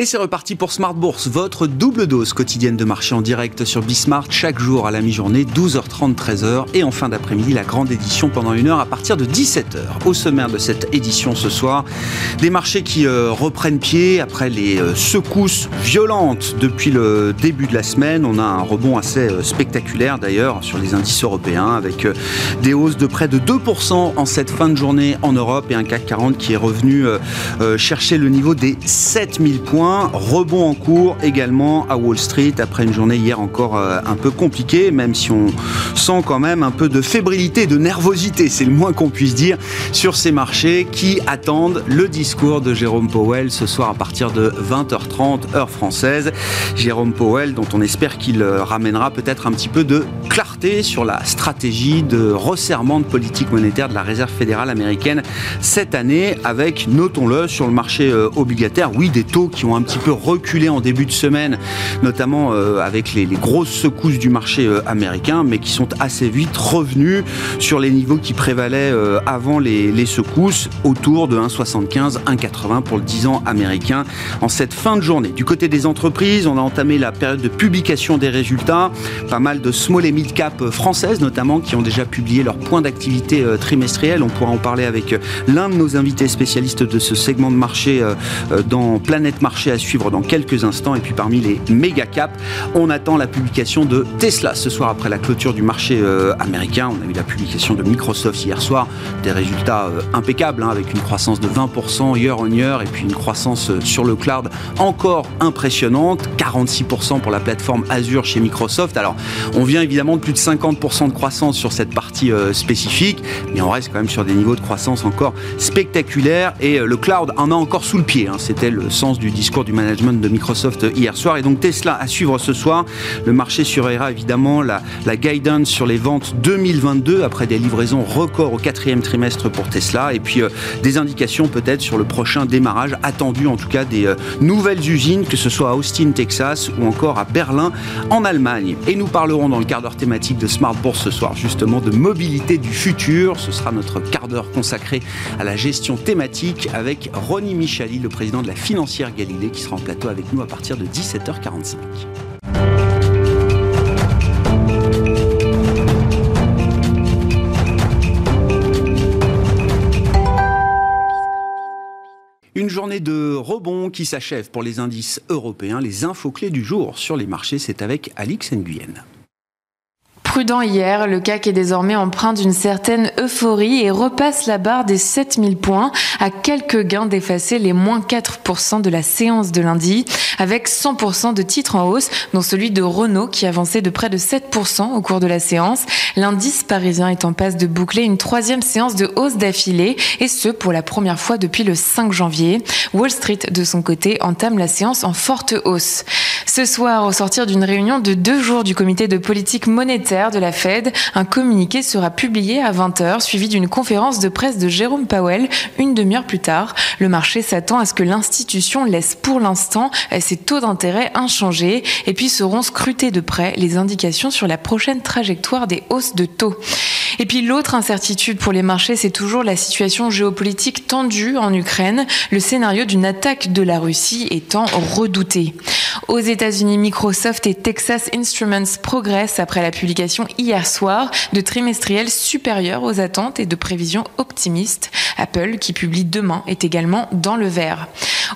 Et c'est reparti pour Smart Bourse, votre double dose quotidienne de marché en direct sur Bismart chaque jour à la mi-journée, 12h30, 13h et en fin d'après-midi la grande édition pendant une heure à partir de 17h. Au sommaire de cette édition ce soir, des marchés qui euh, reprennent pied après les euh, secousses violentes depuis le début de la semaine. On a un rebond assez euh, spectaculaire d'ailleurs sur les indices européens avec des hausses de près de 2% en cette fin de journée en Europe et un CAC 40 qui est revenu chercher le niveau des 7000 points. Rebond en cours également à Wall Street après une journée hier encore euh, un peu compliquée, même si on sent quand même un peu de fébrilité, de nervosité, c'est le moins qu'on puisse dire, sur ces marchés qui attendent le discours de Jérôme Powell ce soir à partir de 20h30 heure française. Jérôme Powell dont on espère qu'il euh, ramènera peut-être un petit peu de clarté sur la stratégie de resserrement de politique monétaire de la Réserve fédérale américaine cette année avec, notons-le, sur le marché euh, obligataire, oui, des taux qui ont un petit peu reculé en début de semaine, notamment euh, avec les, grosses secousses du marché euh, américain, mais qui sont assez vite revenus sur les niveaux qui prévalaient euh, avant les, secousses, autour de 1,75, 1,80 pour le 10 ans américain en cette fin de journée. Du côté des entreprises, on a entamé la période de publication des résultats. Pas mal de small et mid cap françaises notamment qui ont déjà publié leur point d'activité trimestriel. On pourra en parler avec l'un de nos invités spécialistes de ce segment de marché dans Planète Marché à suivre dans quelques instants. Et puis parmi les méga caps, on attend la publication de Tesla ce soir après la clôture du marché euh, américain. On a eu la publication de Microsoft hier soir, des résultats euh, impeccables hein, avec une croissance de 20% year on year et puis une croissance euh, sur le cloud encore impressionnante, 46% pour la plateforme Azure chez Microsoft. Alors on vient évidemment de plus de 50% de croissance sur cette partie spécifique, mais on reste quand même sur des niveaux de croissance encore spectaculaires et le cloud en a encore sous le pied. Hein. C'était le sens du discours du management de Microsoft hier soir. Et donc Tesla à suivre ce soir. Le marché surveillera évidemment la, la guidance sur les ventes 2022 après des livraisons records au quatrième trimestre pour Tesla. Et puis euh, des indications peut-être sur le prochain démarrage attendu en tout cas des euh, nouvelles usines, que ce soit à Austin, Texas ou encore à Berlin en Allemagne. Et nous parlerons dans le quart d'heure thématique de Smart Bourse ce soir justement de mobilité du futur. Ce sera notre quart d'heure consacré à la gestion thématique avec Ronnie Michali, le président de la financière Galilée qui sera en plateau avec nous à partir de 17h45. Une journée de rebond qui s'achève pour les indices européens. Les infos clés du jour sur les marchés, c'est avec Alix Nguyen. Prudent hier, le CAC est désormais empreint d'une certaine euphorie et repasse la barre des 7000 points à quelques gains d'effacer les moins 4% de la séance de lundi, avec 100% de titres en hausse, dont celui de Renault qui avançait de près de 7% au cours de la séance. L'indice parisien est en passe de boucler une troisième séance de hausse d'affilée, et ce pour la première fois depuis le 5 janvier. Wall Street, de son côté, entame la séance en forte hausse. Ce soir, au sortir d'une réunion de deux jours du comité de politique monétaire, de la Fed, un communiqué sera publié à 20h, suivi d'une conférence de presse de Jérôme Powell une demi-heure plus tard. Le marché s'attend à ce que l'institution laisse pour l'instant ses taux d'intérêt inchangés et puis seront scrutés de près les indications sur la prochaine trajectoire des hausses de taux. Et puis l'autre incertitude pour les marchés, c'est toujours la situation géopolitique tendue en Ukraine, le scénario d'une attaque de la Russie étant redouté. Aux États-Unis, Microsoft et Texas Instruments progressent après la publication hier soir de trimestriels supérieurs aux attentes et de prévisions optimistes. Apple, qui publie demain, est également dans le vert.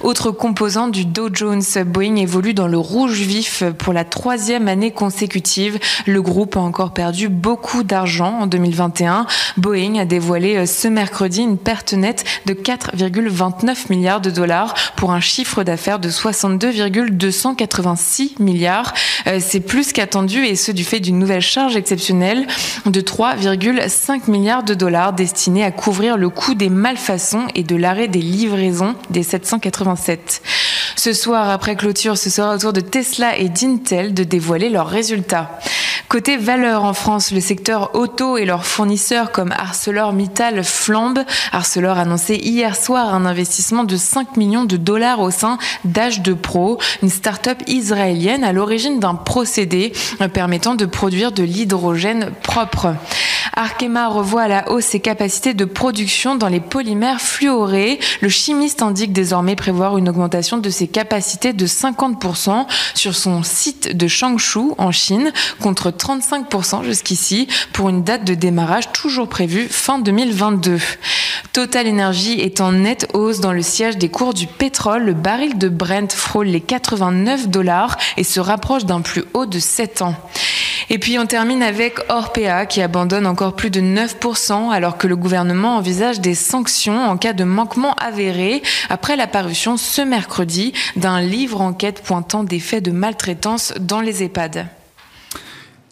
Autre composant du Dow Jones, Boeing évolue dans le rouge vif pour la troisième année consécutive. Le groupe a encore perdu beaucoup d'argent en 2021. Boeing a dévoilé ce mercredi une perte nette de 4,29 milliards de dollars pour un chiffre d'affaires de 62,286 milliards. Euh, c'est plus qu'attendu et ce du fait d'une nouvelle charge exceptionnelle de 3,5 milliards de dollars destinée à couvrir le coût des malfaçons et de l'arrêt des livraisons des 780 ce soir, après clôture, ce sera au tour de Tesla et d'Intel de dévoiler leurs résultats. Côté valeur en France, le secteur auto et leurs fournisseurs comme ArcelorMittal flambent. Arcelor a annoncé hier soir un investissement de 5 millions de dollars au sein d'H2 Pro, une start-up israélienne à l'origine d'un procédé permettant de produire de l'hydrogène propre. Arkema revoit à la hausse ses capacités de production dans les polymères fluorés. Le chimiste indique désormais prévoir une augmentation de ses capacités de 50% sur son site de Changshu en Chine contre 35% jusqu'ici pour une date de démarrage toujours prévue fin 2022. Total Energy est en nette hausse dans le siège des cours du pétrole. Le baril de Brent frôle les 89 dollars et se rapproche d'un plus haut de 7 ans. Et puis on termine avec Orpea qui abandonne encore plus de 9% alors que le gouvernement envisage des sanctions en cas de manquement avéré après la parution ce mercredi d'un livre enquête pointant des faits de maltraitance dans les EHPAD.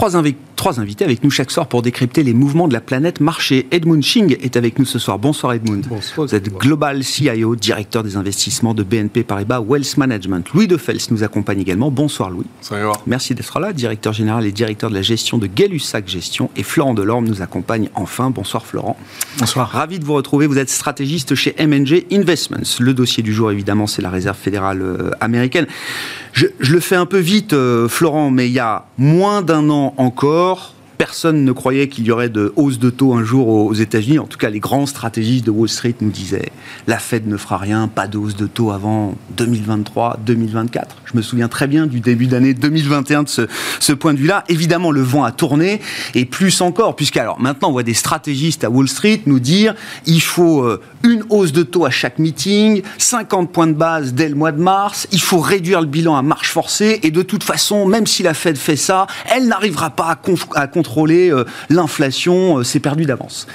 Trois, trois, invités avec nous chaque soir pour décrypter les mouvements de la planète marché. Edmund Ching est avec nous ce soir. Bonsoir Edmund. Bonsoir. Vous êtes Global CIO, directeur des investissements de BNP Paribas Wealth Management. Louis Defels nous accompagne également. Bonsoir Louis. Bonsoir. Merci d'être là, directeur général et directeur de la gestion de Gay-Lussac Gestion. Et Florent Delorme nous accompagne enfin. Bonsoir Florent. Bonsoir. Ravi de vous retrouver. Vous êtes stratégiste chez MNG Investments. Le dossier du jour, évidemment, c'est la réserve fédérale euh, américaine. Je, je, le fais un peu vite, euh, Florent, mais il y a moins d'un an encore, personne ne croyait qu'il y aurait de hausse de taux un jour aux États-Unis. En tout cas, les grands stratégistes de Wall Street nous disaient la Fed ne fera rien, pas de hausse de taux avant 2023, 2024. Je me souviens très bien du début d'année 2021 de ce, point de vue-là. Évidemment, le vent a tourné et plus encore, puisque alors maintenant on voit des stratégistes à Wall Street nous dire il faut euh, une hausse de taux à chaque meeting, 50 points de base dès le mois de mars, il faut réduire le bilan à marche forcée et de toute façon, même si la Fed fait ça, elle n'arrivera pas à, à contrôler euh, l'inflation, euh, c'est perdu d'avance.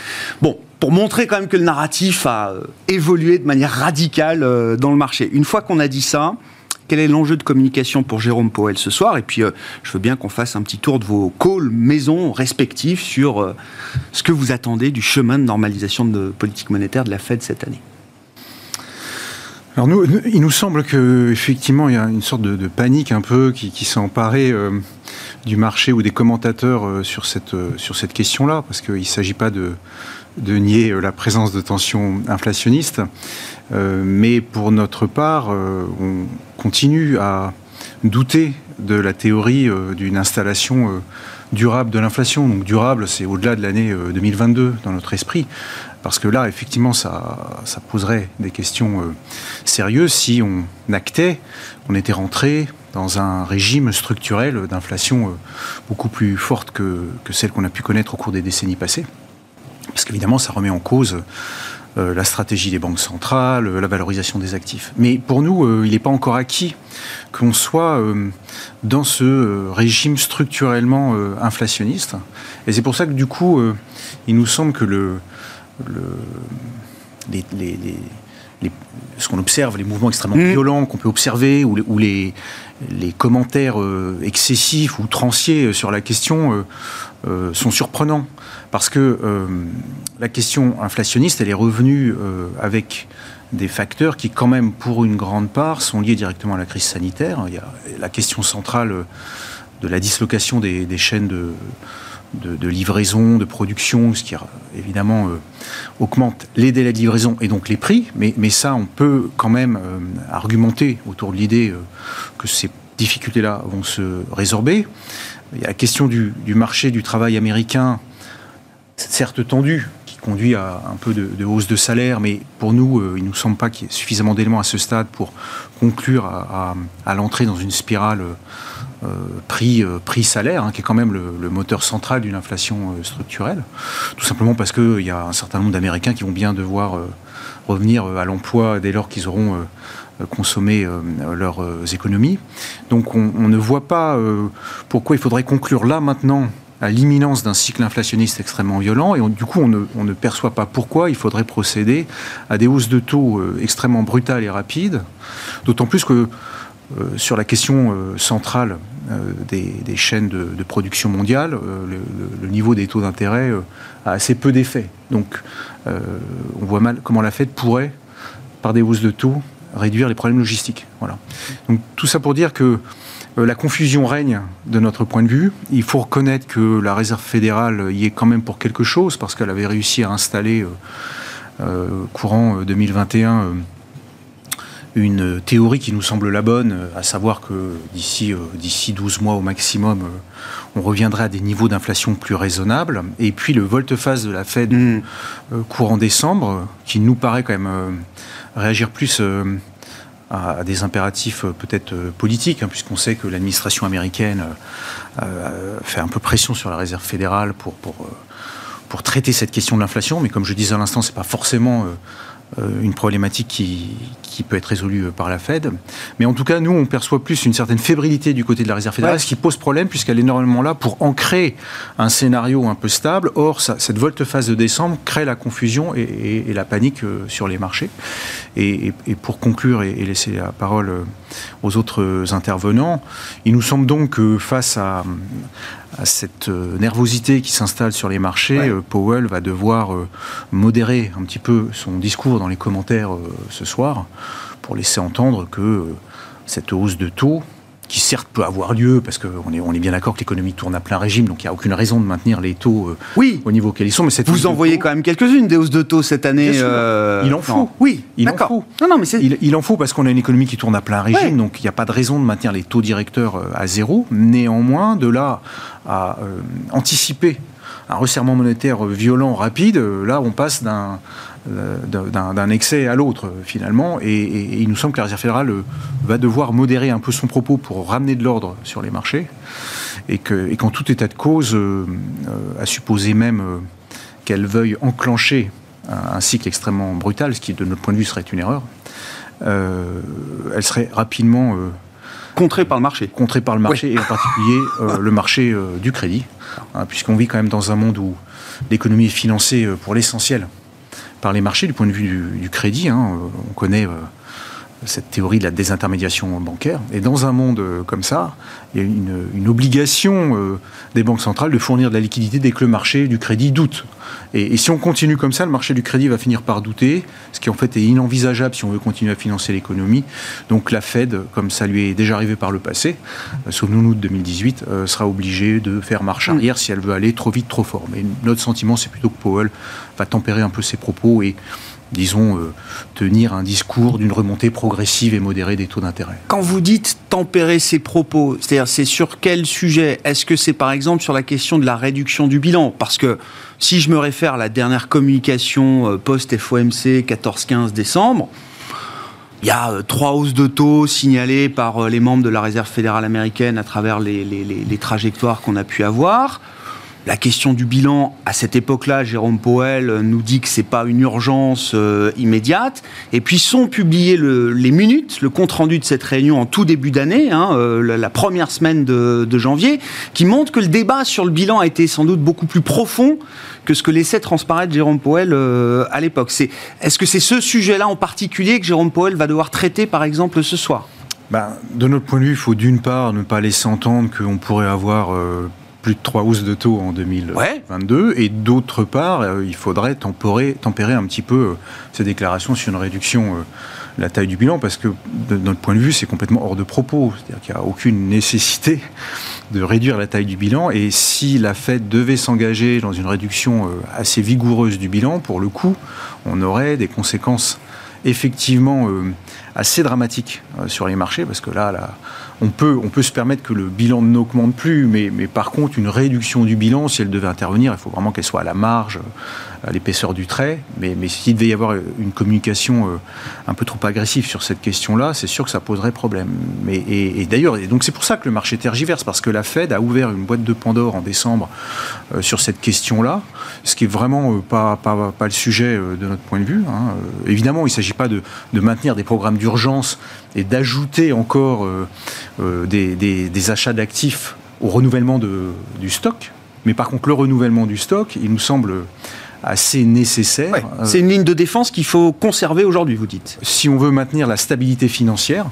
Bon, pour montrer quand même que le narratif a euh, évolué de manière radicale dans le marché. Une fois qu'on a dit ça, quel est l'enjeu de communication pour Jérôme Powell ce soir? Et puis, je veux bien qu'on fasse un petit tour de vos calls maison respectifs sur ce que vous attendez du chemin de normalisation de politique monétaire de la Fed cette année. Alors nous, il nous semble que effectivement il y a une sorte de, panique un peu qui, qui s'est emparée euh, du marché ou des commentateurs euh, sur cette euh, sur cette question-là, parce qu'il ne s'agit pas de, de nier la présence de tensions inflationnistes, mais pour notre part, on continue à douter de la théorie d'une installation durable de l'inflation. Donc durable, c'est au-delà de l'année 2022 dans notre esprit. Parce que là, effectivement, ça, ça poserait des questions euh, sérieuses si on actait, on était rentré dans un régime structurel d'inflation euh, beaucoup plus forte que, celle qu'on a pu connaître au cours des décennies passées. Parce qu'évidemment, ça remet en cause euh, la stratégie des banques centrales, la valorisation des actifs. Mais pour nous, il n'est pas encore acquis qu'on soit dans ce régime structurellement inflationniste. Et c'est pour ça que du coup, il nous semble que le, les, ce qu'on observe, les mouvements extrêmement mmh. violents qu'on peut observer, ou, les, les, commentaires euh, excessifs ou tranciers sur la question euh, euh, sont surprenants. Parce que la question inflationniste, elle est revenue avec des facteurs qui, quand même, pour une grande part, sont liés directement à la crise sanitaire. Il y a la question centrale de la dislocation des, des chaînes de de, livraison, de production, ce qui évidemment euh, augmente les délais de livraison et donc les prix. Mais, ça, on peut quand même euh, argumenter autour de l'idée euh, que ces difficultés-là vont se résorber. Il y a la question du, marché du travail américain, certes tendu, qui conduit à un peu de, hausse de salaire, mais pour nous, il ne nous semble pas qu'il y ait suffisamment d'éléments à ce stade pour conclure à l'entrée dans une spirale euh, prix, euh, prix salaire, hein, qui est quand même le, moteur central d'une inflation euh, structurelle. Tout simplement parce qu'il y a un certain nombre d'Américains qui vont bien devoir revenir à l'emploi dès lors qu'ils auront consommé leurs économies. Donc on, ne voit pas pourquoi il faudrait conclure là maintenant à l'imminence d'un cycle inflationniste extrêmement violent, et du coup on ne, on ne, perçoit pas pourquoi il faudrait procéder à des hausses de taux extrêmement brutales et rapides, d'autant plus que euh, sur la question euh, centrale euh, des, chaînes de, production mondiale, le, niveau des taux d'intérêt a assez peu d'effet. Donc, on voit mal comment la Fed pourrait, par des hausses de taux, réduire les problèmes logistiques. Voilà. Donc, tout ça pour dire que la confusion règne de notre point de vue. Il faut reconnaître que la Réserve fédérale y est quand même pour quelque chose, parce qu'elle avait réussi à installer courant 2021 une théorie qui nous semble la bonne, à savoir que d'ici d'ici 12 mois au maximum, on reviendrait à des niveaux d'inflation plus raisonnables. Et puis le volte-face de la Fed mm. euh, courant décembre, qui nous paraît quand même euh, réagir plus euh, à, des impératifs peut-être politiques, hein, puisqu'on sait que l'administration américaine fait un peu pression sur la Réserve fédérale pour, pour, pour traiter cette question de l'inflation. Mais comme je disais à l'instant, c'est pas forcément euh, une problématique qui, qui, peut être résolue euh, par la Fed. Mais en tout cas, nous, on perçoit plus une certaine fébrilité du côté de la Réserve fédérale, ce qui pose problème puisqu'elle est normalement là pour ancrer un scénario un peu stable. Or, cette volte-face de décembre crée la confusion et, la panique euh, sur les marchés. Et, pour conclure et, laisser la parole aux autres intervenants, il nous semble donc que face à, à cette euh, nervosité qui s'installe sur les marchés, euh, Powell va devoir euh, modérer un petit peu son discours dans les commentaires ce soir pour laisser entendre que cette hausse de taux, qui certes peut avoir lieu, parce qu'on est, on est bien d'accord que l'économie tourne à plein régime, donc il n'y a aucune raison de maintenir les taux oui. au niveau auquel ils sont. Mais cette Vous en voyez quand même quelques-unes des hausses de taux cette année. Il en faut. Oui, il en faut. Non, non, mais il, il, en faut parce qu'on a une économie qui tourne à plein régime, donc il n'y a pas de raison de maintenir les taux directeurs à zéro. Néanmoins, de là à euh, anticiper un resserrement monétaire violent, rapide, euh, là on passe d'un euh, d'un excès à l'autre finalement, et, il nous semble que la Réserve fédérale va devoir modérer un peu son propos pour ramener de l'ordre sur les marchés, et qu'en tout état de cause, à supposer même qu'elle veuille enclencher un, cycle extrêmement brutal, ce qui de notre point de vue serait une erreur, elle serait rapidement Contré par le marché. Contré par le marché, et en particulier euh, le marché euh, du crédit, hein, puisqu'on vit quand même dans un monde où l'économie est financée euh, pour l'essentiel par les marchés du point de vue du, crédit. Hein, on connaît cette théorie de la désintermédiation bancaire. Et dans un monde euh, comme ça, il y a une, obligation euh, des banques centrales de fournir de la liquidité dès que le marché du crédit doute. Et, si on continue comme ça, le marché du crédit va finir par douter, ce qui en fait est inenvisageable si on veut continuer à financer l'économie. Donc la Fed, comme ça lui est déjà arrivé par le passé, euh, souvenons-nous de 2018, sera obligée de faire marche arrière si elle veut aller trop vite, trop fort. Mais notre sentiment, c'est plutôt que Powell va tempérer un peu ses propos et disons, euh, tenir un discours d'une remontée progressive et modérée des taux d'intérêt. Quand vous dites tempérer ses propos, c'est-à-dire c'est sur quel sujet? Est-ce que c'est par exemple sur la question de la réduction du bilan? Parce que si je me réfère à la dernière communication euh, post-FOMC 14-15 décembre, il y a euh, trois hausses de taux signalées par les membres de la Réserve fédérale américaine à travers les, les trajectoires qu'on a pu avoir. La question du bilan, à cette époque-là, Jérôme Powell nous dit que c'est pas une urgence euh, immédiate. Et puis sont publiées les minutes, le compte rendu de cette réunion en tout début d'année, hein, euh, la, première semaine de, janvier, qui montre que le débat sur le bilan a été sans doute beaucoup plus profond que ce que laissait transparaître Jérôme Powell euh, à l'époque. est-ce que c'est ce sujet-là en particulier que Jérôme Powell va devoir traiter, par exemple, ce soir? Ben, de notre point de vue, il faut d'une part ne pas laisser entendre qu'on pourrait avoir plus de trois hausses de taux en 2022. Et d'autre part, euh, il faudrait tempérer, tempérer un petit peu euh, ces déclarations sur une réduction euh, de la taille du bilan, parce que de notre point de vue, c'est complètement hors de propos. C'est-à-dire qu'il n'y a aucune nécessité de réduire la taille du bilan. Et si la Fed devait s'engager dans une réduction assez vigoureuse du bilan, pour le coup, on aurait des conséquences effectivement assez dramatiques sur les marchés, parce que là, là on peut, se permettre que le bilan n'augmente plus, mais, par contre, une réduction du bilan, si elle devait intervenir, il faut vraiment qu'elle soit à la marge, à l'épaisseur du trait. Mais, s'il devait y avoir une communication euh, un peu trop agressive sur cette question-là, c'est sûr que ça poserait problème. Mais, et, d'ailleurs, c'est pour ça que le marché tergiverse, parce que la Fed a ouvert une boîte de Pandore en décembre euh, sur cette question-là, ce qui est vraiment euh, pas, pas, pas, le sujet de notre point de vue. Hein. évidemment, il ne s'agit pas de, de, maintenir des programmes d'urgence et d'ajouter encore des, des, des achats d'actifs au renouvellement de, du stock. Mais par contre, le renouvellement du stock, il nous semble assez nécessaire. Euh, c'est une ligne de défense qu'il faut conserver aujourd'hui, vous dites. Si on veut maintenir la stabilité financière,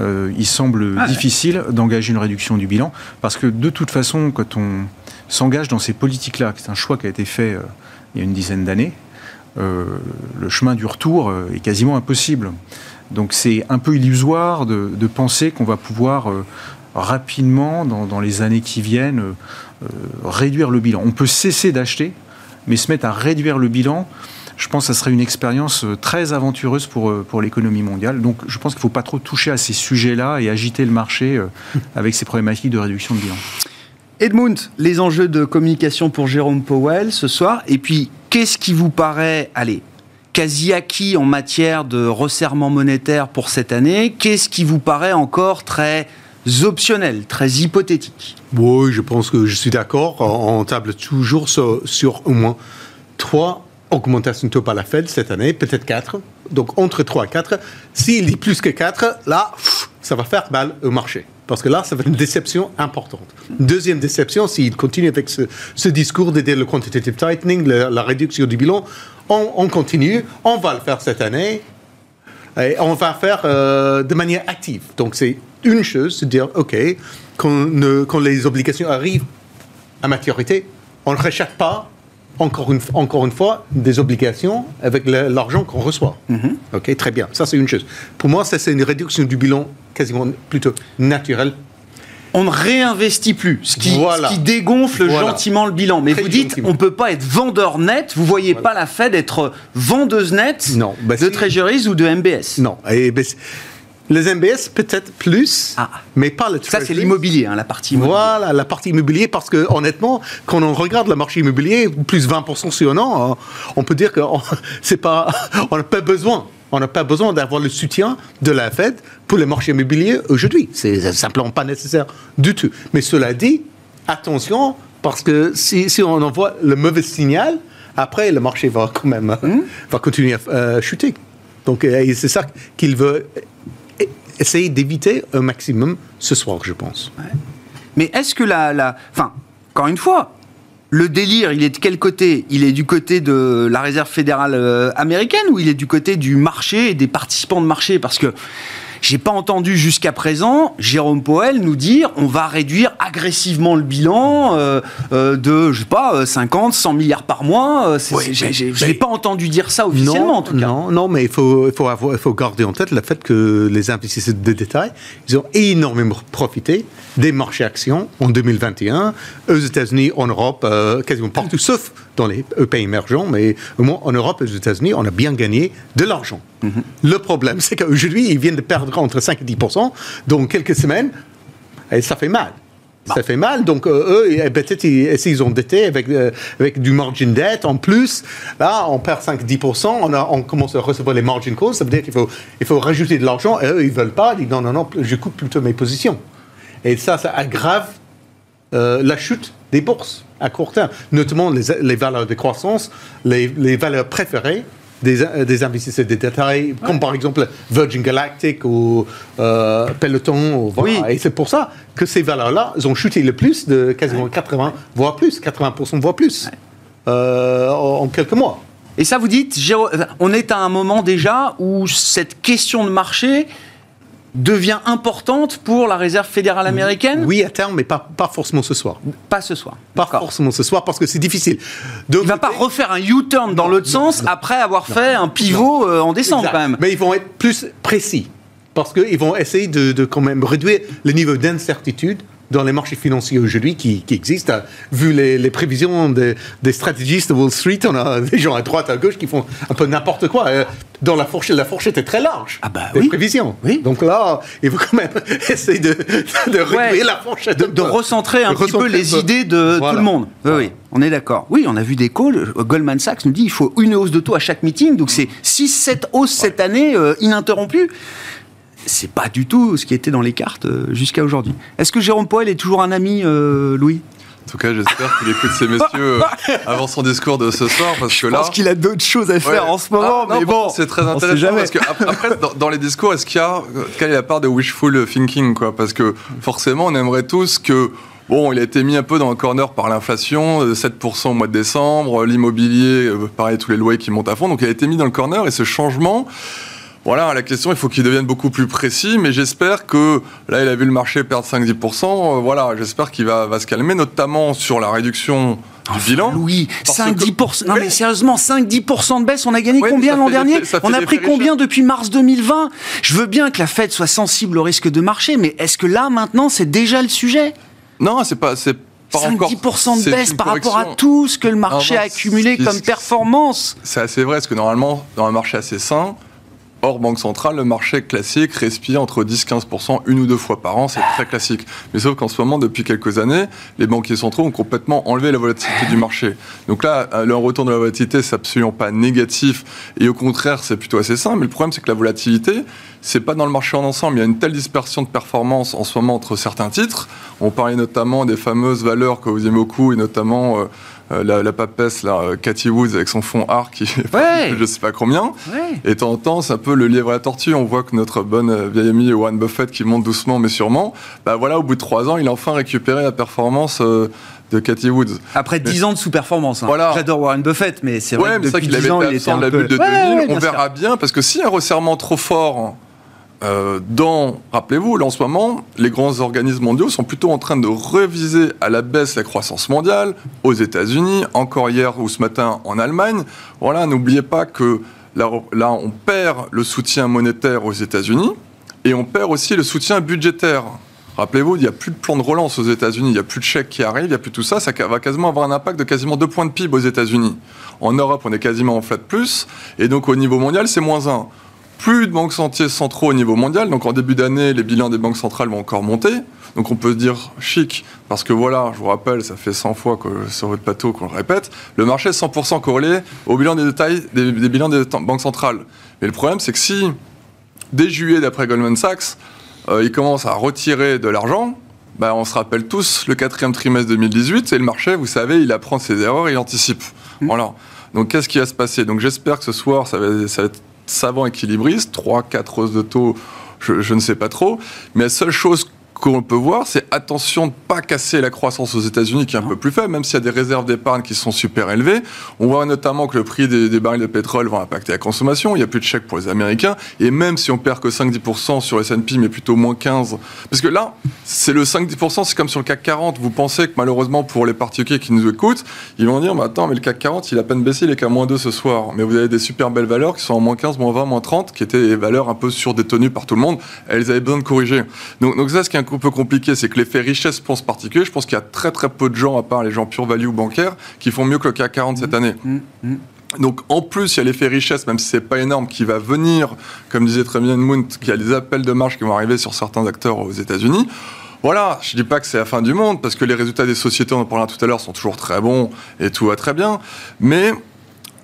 euh, il semble ah difficile d'engager une réduction du bilan, parce que de toute façon, quand on s'engage dans ces politiques-là, c'est un choix qui a été fait euh, il y a une dizaine d'années, le chemin du retour est quasiment impossible. Donc c'est un peu illusoire de, penser qu'on va pouvoir rapidement, dans, les années qui viennent, réduire le bilan. On peut cesser d'acheter, mais se mettre à réduire le bilan, je pense que ça serait une expérience très aventureuse pour, pour l'économie mondiale. Donc je pense qu'il ne faut pas trop toucher à ces sujets-là et agiter le marché avec ces problématiques de réduction de bilan. Edmund, les enjeux de communication pour Jérôme Powell ce soir. Et puis, qu'est-ce qui vous paraît, allez, quasi acquis en matière de resserrement monétaire pour cette année? Qu'est-ce qui vous paraît encore très optionnel, très hypothétique? Oui, je pense que je suis d'accord. On table toujours sur, au moins trois augmentations de taux par la Fed cette année, peut-être quatre. Donc entre 3 et 4. S'il dit plus que 4, là, ça va faire mal au marché. Parce que là, ça va être une déception importante. Deuxième déception, s'il continue avec ce, discours d'aider le quantitative tightening, la, réduction du bilan, on, continue, on va le faire cette année, et on va faire euh, de manière active. Donc c'est une chose, c'est dire, OK, quand, quand, les obligations arrivent à maturité, on ne rachète pas encore une, encore une fois, des obligations avec l'argent qu'on reçoit. Mhm. OK, très bien. Ça, c'est une chose. Pour moi, ça, c'est une réduction du bilan quasiment plutôt naturelle. On ne réinvestit plus, ce qui, qui dégonfle gentiment le bilan. Mais vous dites, on ne peut pas être vendeur net. Vous ne voyez pas la Fed être vendeuse nette non, bah de Treasuries ou de MBS Non. Et ben, les MBS, peut-être plus, ah. mais pas le Ça, c'est l'immobilier, hein, la partie immobilier. Voilà, la partie immobilier, parce que honnêtement, quand on regarde le marché immobilier, plus 20% sur un an, hein, on peut dire qu'on n'a pas besoin. On n'a pas besoin d'avoir le soutien de la Fed pour le marché immobilier aujourd'hui. C'est simplement pas nécessaire du tout. Mais cela dit, attention, parce que si, si on envoie le mauvais signal, après, le marché va quand même mmh. va continuer à euh, chuter. Donc, euh, c'est ça qu'il veut essayer d'éviter un maximum ce soir, je pense. Mais est-ce que la, la... Enfin, encore une fois, le délire, il est de quel côté? Il est du côté de la réserve fédérale euh, américaine ou il est du côté du marché et des participants de marché? Parce que j'ai pas entendu jusqu'à présent Jérôme Poel nous dire on va réduire agressivement le bilan euh, euh, de, je sais pas, 50, 100 milliards par mois. je n'ai pas entendu dire ça officiellement non, en tout cas. Non, non mais il faut, il faut, avoir, faut garder en tête le fait que les investisseurs de détail, ils ont énormément profité des marchés actions en 2021 aux États-Unis, en Europe, euh, quasiment partout, sauf dans les pays émergents, mais au moins en Europe et aux États-Unis, on a bien gagné de l'argent. Mhm. Le problème, c'est qu'aujourd'hui, ils viennent de perdre entre 5 et 10 donc quelques semaines, et ça fait mal. Ça bah. fait mal, donc euh, eux, peut-être s'ils ont endetté avec, euh, avec du margin debt en plus, là, on perd 5-10%, on, on commence à recevoir les margin calls, ça veut dire qu'il faut, il faut rajouter de l'argent, et eux, ils ne veulent pas, ils disent non, non, non, je coupe plutôt mes positions. Et ça, ça aggrave euh, la chute des bourses à court terme, notamment les, valeurs de croissance, les, valeurs préférées des, des, investisseurs de détail, comme par exemple Virgin Galactic ou euh, Peloton. oui. Et c'est pour ça que ces valeurs-là ont chuté le plus de quasiment 80, voire plus, 80%, voire plus, euh, en quelques mois. Et ça, vous dites, on est à un moment déjà où cette question de marché devient importante pour la réserve fédérale américaine Oui, à terme, mais pas, pas forcément ce soir. Pas ce soir. Pas forcément ce soir, parce que c'est difficile. Il ne va pas refaire un U-turn dans l'autre sens après avoir fait un pivot euh, en décembre, quand même. Mais ils vont être plus précis, parce qu'ils vont essayer de, de quand même réduire le niveau d'incertitude dans les marchés financiers aujourd'hui qui, qui, existent. Vu les, prévisions des, stratégistes de Wall Street, on a des gens à droite, à gauche qui font un peu n'importe quoi. Euh, dans la fourchette, la fourchette est très large. Ah bah les oui. prévisions. Oui. Donc là, il faut quand même essayer de, de réduire la fourchette. De, recentrer un petit peu les idées de tout le monde. Oui, oui. On est d'accord. Oui, on a vu des calls. Goldman Sachs nous dit qu'il faut une hausse de taux à chaque meeting. Donc c'est 6-7 hausses cette année euh, ininterrompues c'est pas du tout ce qui était dans les cartes euh, jusqu'à aujourd'hui. Est-ce que Jérôme Poel est toujours un ami, euh, Louis? En tout cas, j'espère qu'il écoute ces messieurs euh, avant son discours de ce soir, parce que là. Je pense qu'il a d'autres choses à faire en ce moment, ah, mais bon. C'est très intéressant parce que après, dans, les discours, est-ce qu'il y a quelle est la part de wishful thinking, quoi? Parce que forcément, on aimerait tous que. Bon, il a été mis un peu dans le corner par l'inflation, 7% au mois de décembre, l'immobilier, pareil, tous les loyers qui montent à fond. Donc, il a été mis dans le corner et ce changement, voilà, la question, il faut qu'il devienne beaucoup plus précis, mais j'espère que, là, il a vu le marché perdre 5-10%, euh, voilà, j'espère qu'il va, va, se calmer, notamment sur la réduction du bilan. Oui, Parce 5-10%. que- Non, mais sérieusement, 5-10% de baisse. On a gagné Oui, combien l'an dernier On a pris combien depuis mars 2020 Je veux bien que la Fed soit sensible au risque de marché, mais est-ce que là, maintenant, c'est déjà le sujet? Non, c'est pas, c'est pas encore. 5-10% de baisse par rapport à tout ce que le marché Non, a accumulé comme performance. C'est assez vrai, parce que normalement, dans un marché assez sain, hors banque centrale, le marché classique respire entre 10-15% une ou deux fois par an, c'est très classique. Mais sauf qu'en ce moment, depuis quelques années, les banquiers centraux ont complètement enlevé la volatilité du marché. Donc là, euh, le retour de la volatilité, c'est absolument pas négatif, et au contraire, c'est plutôt assez sain. Mais le problème, c'est que la volatilité, c'est pas dans le marché en ensemble. Il y a une telle dispersion de performance en ce moment entre certains titres. On parlait notamment des fameuses valeurs que vous aimez beaucoup, et notamment euh, euh, la, la papesse, là, euh, Cathy Woods, avec son fonds art qui fait Ouais. je sais pas combien. Ouais. Et de temps en temps, c'est un peu le lièvre à la tortue. On voit que notre bonne euh, vieille amie Warren Buffett, qui monte doucement mais sûrement, bah voilà, au bout de trois ans, il a enfin récupéré la performance euh, de Cathy Woods. Après 10 ans de sous-performance. hein. Voilà. J'adore Warren Buffett, mais c'est vrai Ouais, que ça qu'il 10 avait ans, il était un de la peu... bulle de Ouais, 2000. ouais, on sûr. verra bien, parce que a un resserrement trop fort euh, dans, rappelez-vous, là en ce moment, les grands organismes mondiaux sont plutôt en train de réviser à la baisse la croissance mondiale aux États-Unis, encore hier ou ce matin en Allemagne. Voilà, n'oubliez pas que là, là, on perd le soutien monétaire aux États-Unis et on perd aussi le soutien budgétaire. Rappelez-vous, il n'y a plus de plan de relance aux États-Unis, il n'y a plus de chèques qui arrivent, il n'y a plus tout ça. Ça va quasiment avoir un impact de quasiment 2 points de PIB aux États-Unis. En Europe, on est quasiment en flat plus, et donc au niveau mondial, c'est moins 1. Plus de banques centrales centraux au niveau mondial, donc en début d'année, les bilans des banques centrales vont encore monter. Donc on peut se dire chic, parce que voilà, je vous rappelle, ça fait 100 fois que sur votre plateau qu'on le répète, le marché est 100% corrélé au bilan des détails des, des bilans des banques centrales. Mais le problème, c'est que si, dès juillet, d'après Goldman Sachs, euh, ils commencent à retirer de l'argent, bah, on se rappelle tous le quatrième trimestre 2018, et le marché, vous savez, il apprend ses erreurs il anticipe. Voilà. Donc qu'est-ce qui va se passer? Donc j'espère que ce soir, ça va, ça va être savant équilibriste, 3-4 hausses de taux, je, je ne sais pas trop. Mais la seule chose qu'on peut voir, c'est attention de ne pas casser la croissance aux États-Unis qui est un peu plus faible, même s'il y a des réserves d'épargne qui sont super élevées. On voit notamment que le prix des, des barils de pétrole va impacter la consommation. Il n'y a plus de chèques pour les Américains. Et même si on perd que 5-10% sur S&P, mais plutôt moins 15%, parce que là, c'est le 5-10%, c'est comme sur le CAC 40. Vous pensez que malheureusement pour les particuliers qui nous écoutent, ils vont dire, mais attends, mais le CAC 40, il a à peine baissé, il est qu'à moins 2 ce soir. Mais vous avez des super belles valeurs qui sont en moins 15, moins 20, moins 30, qui étaient des valeurs un peu surdétenues par tout le monde. Elles avaient besoin de corriger. Donc, donc ça, ce qui est peu compliqué, c'est que l'effet richesse, pense particulier, je pense qu'il y a très très peu de gens, à part les gens pure value bancaires, qui font mieux que le CAC 40 cette année. Donc en plus, il y a l'effet richesse, même si c'est pas énorme, qui va venir, comme disait très bien Moon, qu'il y a des appels de marge qui vont arriver sur certains acteurs aux États-Unis. Voilà, je dis pas que c'est la fin du monde, parce que les résultats des sociétés, on en parlera tout à l'heure, sont toujours très bons et tout va très bien. Mais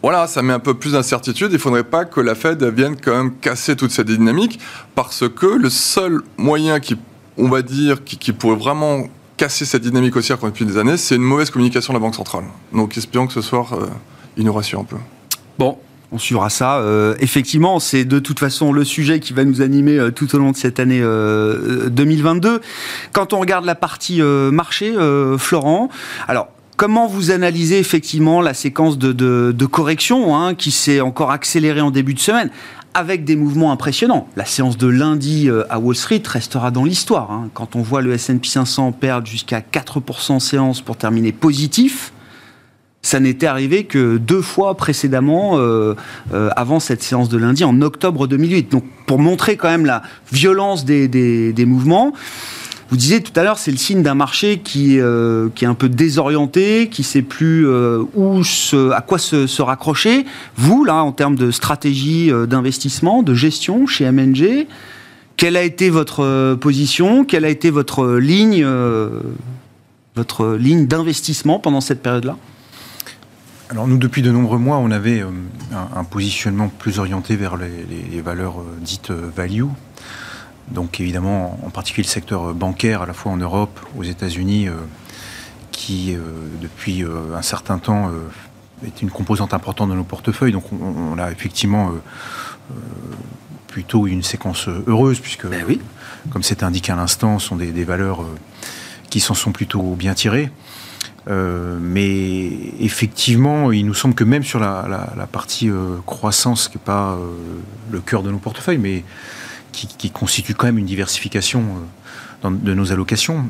voilà, ça met un peu plus d'incertitude. Il faudrait pas que la Fed vienne quand même casser toute cette dynamique, parce que le seul moyen qui, on va dire, qui, qui pourrait vraiment casser cette dynamique haussière qu'on a depuis des années, c'est une mauvaise communication de la Banque centrale. Donc espérons que ce soir, euh, il nous rassure un peu. Bon, on suivra ça. Euh, effectivement, c'est de toute façon le sujet qui va nous animer euh, tout au long de cette année euh, 2022. Quand on regarde la partie marché, Florent, alors. Comment vous analysez effectivement la séquence de correction hein, qui s'est encore accélérée en début de semaine? Avec des mouvements impressionnants. La séance de lundi euh, à Wall Street restera dans l'histoire. Hein. Quand on voit le S&P 500 perdre jusqu'à 4% en séance pour terminer positif, ça n'était arrivé que deux fois précédemment euh, euh, avant cette séance de lundi en octobre 2008. Donc pour montrer quand même la violence des mouvements, vous disiez tout à l'heure, c'est le signe d'un marché qui, euh, est un peu désorienté, qui ne sait plus euh, où se, à quoi se, raccrocher. Vous, là, en termes de stratégie euh, d'investissement, de gestion chez MNG, quelle a été votre position? Quelle a été votre ligne, ligne d'investissement pendant cette période-là? Alors nous, depuis de nombreux mois, on avait un, positionnement plus orienté vers les, valeurs dites value. Donc évidemment, en particulier le secteur bancaire, à la fois en Europe, aux États-Unis, qui depuis un certain temps est une composante importante de nos portefeuilles. Donc on, on a effectivement plutôt une séquence heureuse, puisque, ben oui. comme c'est indiqué à l'instant, sont des, des valeurs qui s'en sont plutôt bien tirées. Euh, mais effectivement, il nous semble que même sur la, la, la partie euh, croissance, qui n'est pas euh, le cœur de nos portefeuilles, mais qui, qui, constitue quand même une diversification dans, de nos allocations,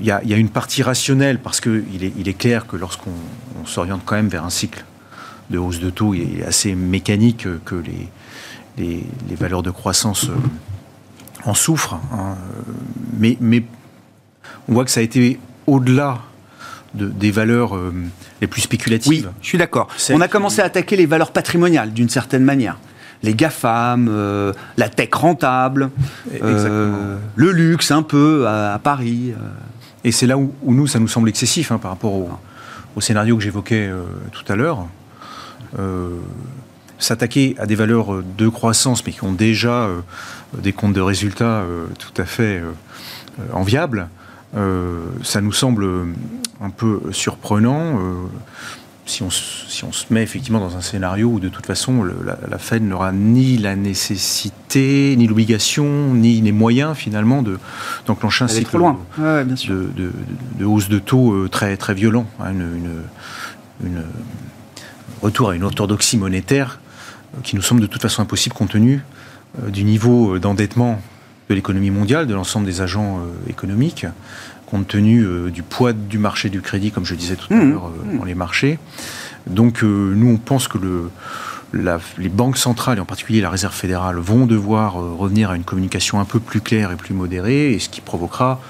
il y, a, une partie rationnelle parce qu'il est, il est clair que lorsqu'on s'oriente quand même vers un cycle de hausse de taux, il est assez mécanique que les, les, valeurs de croissance euh, en souffrent. Hein. Mais, mais on voit que ça a été au-delà de, des valeurs euh, les plus spéculatives. Oui, je suis d'accord. On a commencé à attaquer les valeurs patrimoniales d'une certaine manière les GAFAM, euh, la tech rentable, le luxe un peu à, Paris. Et c'est là où, nous, ça nous semble excessif hein, par rapport au, scénario que j'évoquais tout à l'heure. Euh, s'attaquer à des valeurs de croissance, mais qui ont déjà euh, des comptes de résultats euh, tout à fait enviables, ça nous semble un peu surprenant si on, si on, se met effectivement dans un scénario où de toute façon la, Fed n'aura ni la nécessité, ni l'obligation, ni les moyens finalement d'enclencher un cycle De, hausse de taux très, très violent, hein, une, retour à une orthodoxie monétaire euh, qui nous semble de toute façon impossible compte tenu euh, du niveau euh, d'endettement de l'économie mondiale, de l'ensemble des agents économiques, compte tenu du poids du marché du crédit, comme je disais tout à mmh. l'heure, mmh. dans les marchés. Donc nous, on pense que le, les banques centrales, et en particulier la Réserve fédérale, vont devoir revenir à une communication un peu plus claire et plus modérée, et ce qui provoquera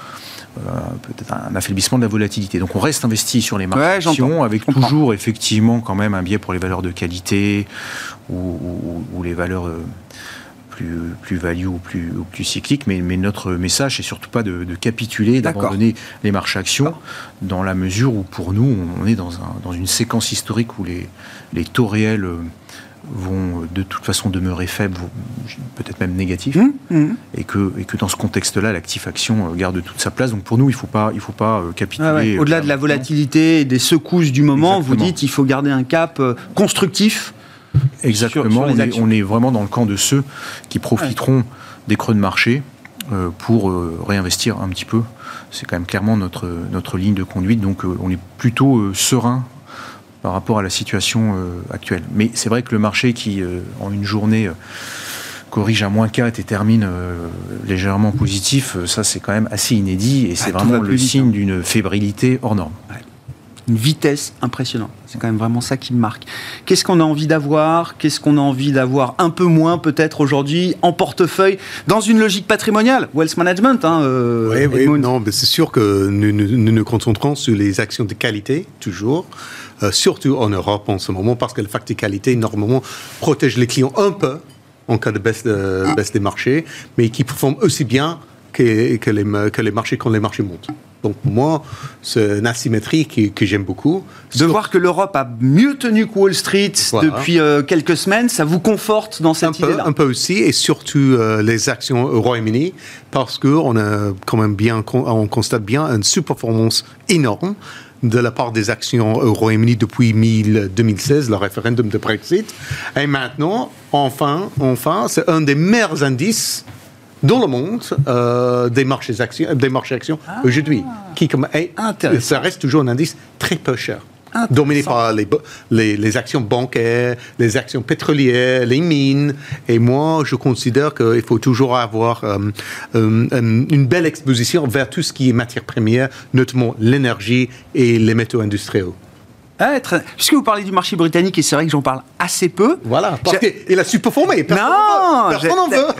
euh, peut-être un affaiblissement de la volatilité. Donc on reste investi sur les marchés avec toujours effectivement quand même un biais pour les valeurs de qualité ou, les valeurs euh, plus, plus value ou plus, ou plus cycliques, mais, mais, notre message, c'est surtout pas de, capituler, d'abandonner les marchés actions, dans la mesure où pour nous, on est dans, un, dans une séquence historique où les, les taux réels euh, vont de toute façon demeurer faibles, peut-être même négatifs, mmh, mmh. Et, que, et que dans ce contexte-là, l'actif-action euh, garde toute sa place. Donc pour nous, il ne faut pas, il faut pas euh, capituler. Ah Au-delà de la volatilité et des secousses du moment, vous dites qu'il faut garder un cap euh, constructif. Exactement, on, est, vraiment dans le camp de ceux qui profiteront des creux de marché pour réinvestir un petit peu. C'est quand même clairement notre, notre ligne de conduite. Donc on est plutôt serein par rapport à la situation euh, actuelle. Mais c'est vrai que le marché qui, euh, en une journée, euh, corrige à moins 4 et termine légèrement positif, ça c'est quand même assez inédit et c'est vraiment le signe hein. d'une fébrilité hors norme. Une vitesse impressionnante. C'est quand même vraiment ça qui me marque. Qu'est-ce qu'on a envie d'avoir? Qu'est-ce qu'on a envie d'avoir un peu moins peut-être aujourd'hui en portefeuille dans une logique patrimoniale, wealth management. Hein, oui, oui, non, mais c'est sûr que nous, nous nous concentrons sur les actions de qualité toujours. Euh, surtout en Europe en ce moment, parce que le facteur qualité, normalement, protège les clients un peu en cas de baisse, de, baisse des marchés, mais qui performent aussi bien que, que, les, que les marchés quand les marchés montent. Donc moi, c'est une asymétrie que, j'aime beaucoup. De voir que l'Europe a mieux tenu que Wall Street depuis euh, quelques semaines, ça vous conforte dans cette idée-là Un peu aussi, et surtout euh, les actions au Royaume-Uni, parce qu'on a quand même bien, on constate bien une sous-performance énorme de la part des actions au Royaume-Uni depuis 2016, le référendum de Brexit. Et maintenant, enfin, enfin, c'est un des meilleurs indices dans le monde euh, des marchés actions, des marchés actions ah. aujourd'hui, qui comme ça reste toujours un indice très peu cher dominé par les, les, actions bancaires, les actions pétrolières, les mines. Et moi, je considère qu'il faut toujours avoir euh, euh, une belle exposition vers tout ce qui est matière première, notamment l'énergie et les métaux industriels. Ah, Puisque vous parlez du marché britannique, et c'est vrai que j'en parle assez peu. Voilà, parce qu'il a su performer. Personne non, personne n'en veut.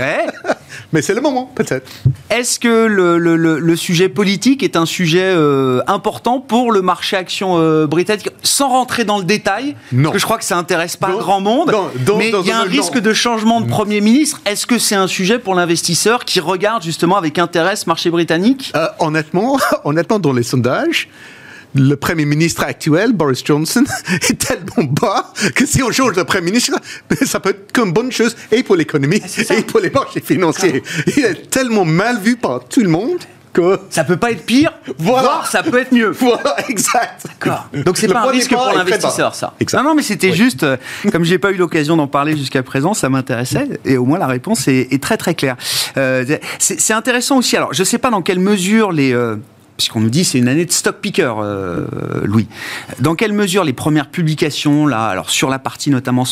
Mais c'est le moment, peut-être. Est-ce que le, le, le, sujet politique est un sujet euh, important pour le marché action euh, britannique? Sans rentrer dans le détail, non. parce que je crois que ça intéresse pas grand monde, mais il y a un risque de changement de Premier ministre. Est-ce que c'est un sujet pour l'investisseur qui regarde justement avec intérêt ce marché britannique? Euh, Honnêtement, honnêtement, dans les sondages, le Premier ministre actuel, Boris Johnson, est tellement bas que si on change de Premier ministre, ça peut être comme bonne chose et pour l'économie et pour les marchés financiers. Il est tellement mal vu par tout le monde que... Ça peut pas être pire, voire ça peut être mieux. Voilà, exact. D'accord. Donc c'est pas un risque pour l'investisseur, ça. Non, non, mais c'était juste, euh, comme j'ai pas eu l'occasion d'en parler jusqu'à présent, ça m'intéressait, et au moins la réponse est, très très claire. Euh, c'est intéressant aussi. Alors, je sais pas dans quelle mesure les euh, puisqu'on nous dit c'est une année de stock picker, euh, Louis. Dans quelle mesure les premières publications, là, alors sur la partie notamment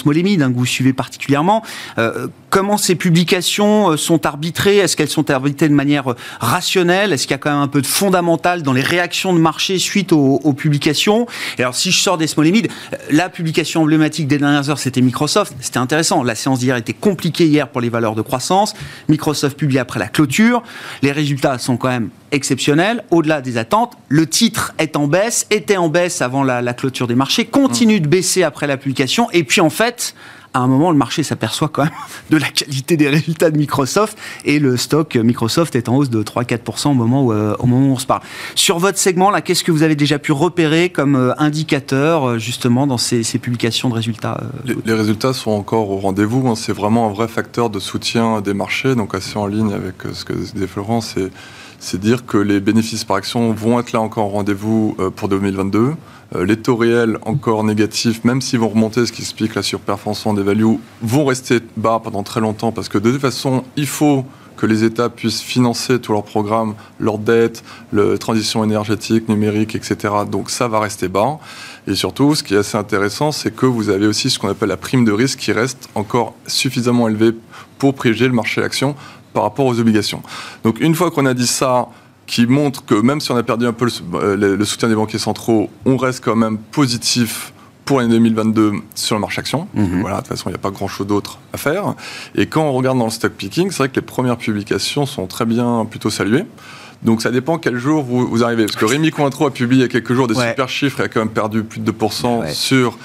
hein, que vous suivez particulièrement, euh, comment ces publications sont arbitrées? Est-ce qu'elles sont arbitrées de manière rationnelle? Est-ce qu'il y a quand même un peu de fondamental dans les réactions de marché suite aux, publications? Et alors, si je sors des et mid, la publication emblématique des dernières heures, c'était Microsoft. C'était intéressant. La séance d'hier était compliquée hier pour les valeurs de croissance. Microsoft publie après la clôture. Les résultats sont quand même exceptionnels, au-delà des attentes. Le titre est en baisse, était en baisse avant la, la clôture des marchés, continue de baisser après la publication. Et puis, en fait, à un moment, le marché s'aperçoit quand même de la qualité des résultats de Microsoft et le stock Microsoft est en hausse de 3-4% au moment où, euh, au moment où on se parle. Sur votre segment, qu'est-ce que vous avez déjà pu repérer comme euh, indicateur euh, justement dans ces, publications de résultats les, résultats sont encore au rendez-vous. Hein. C'est vraiment un vrai facteur de soutien des marchés, donc assez en ligne avec ce que dit Florence. C'est dire que les bénéfices par action vont être là encore au rendez-vous pour 2022. Euh, les taux réels encore négatifs, même s'ils vont remonter, ce qui explique la surperformance des values, vont rester bas pendant très longtemps parce que de toute façon, il faut que les États puissent financer tous leurs programmes, leurs dettes, la transition énergétique, numérique, etc. Donc ça va rester bas. Et surtout, ce qui est assez intéressant, c'est que vous avez aussi ce qu'on appelle la prime de risque qui reste encore suffisamment élevée pour privilégier le marché action par rapport aux obligations. Donc une fois qu'on a dit ça, qui montre que même si on a perdu un peu le, soutien des banquiers centraux, on reste quand même positif pour l'année 2022 sur le marché action. Mhm. Voilà, de toute façon, il n'y a pas grand-chose d'autre à faire. Et quand on regarde dans le stock picking, c'est vrai que les premières publications sont très bien, plutôt saluées. Donc ça dépend quel jour vous, arrivez. Parce que Rémi Cointreau a publié il y a quelques jours des super chiffres et a quand même perdu plus de 2% sur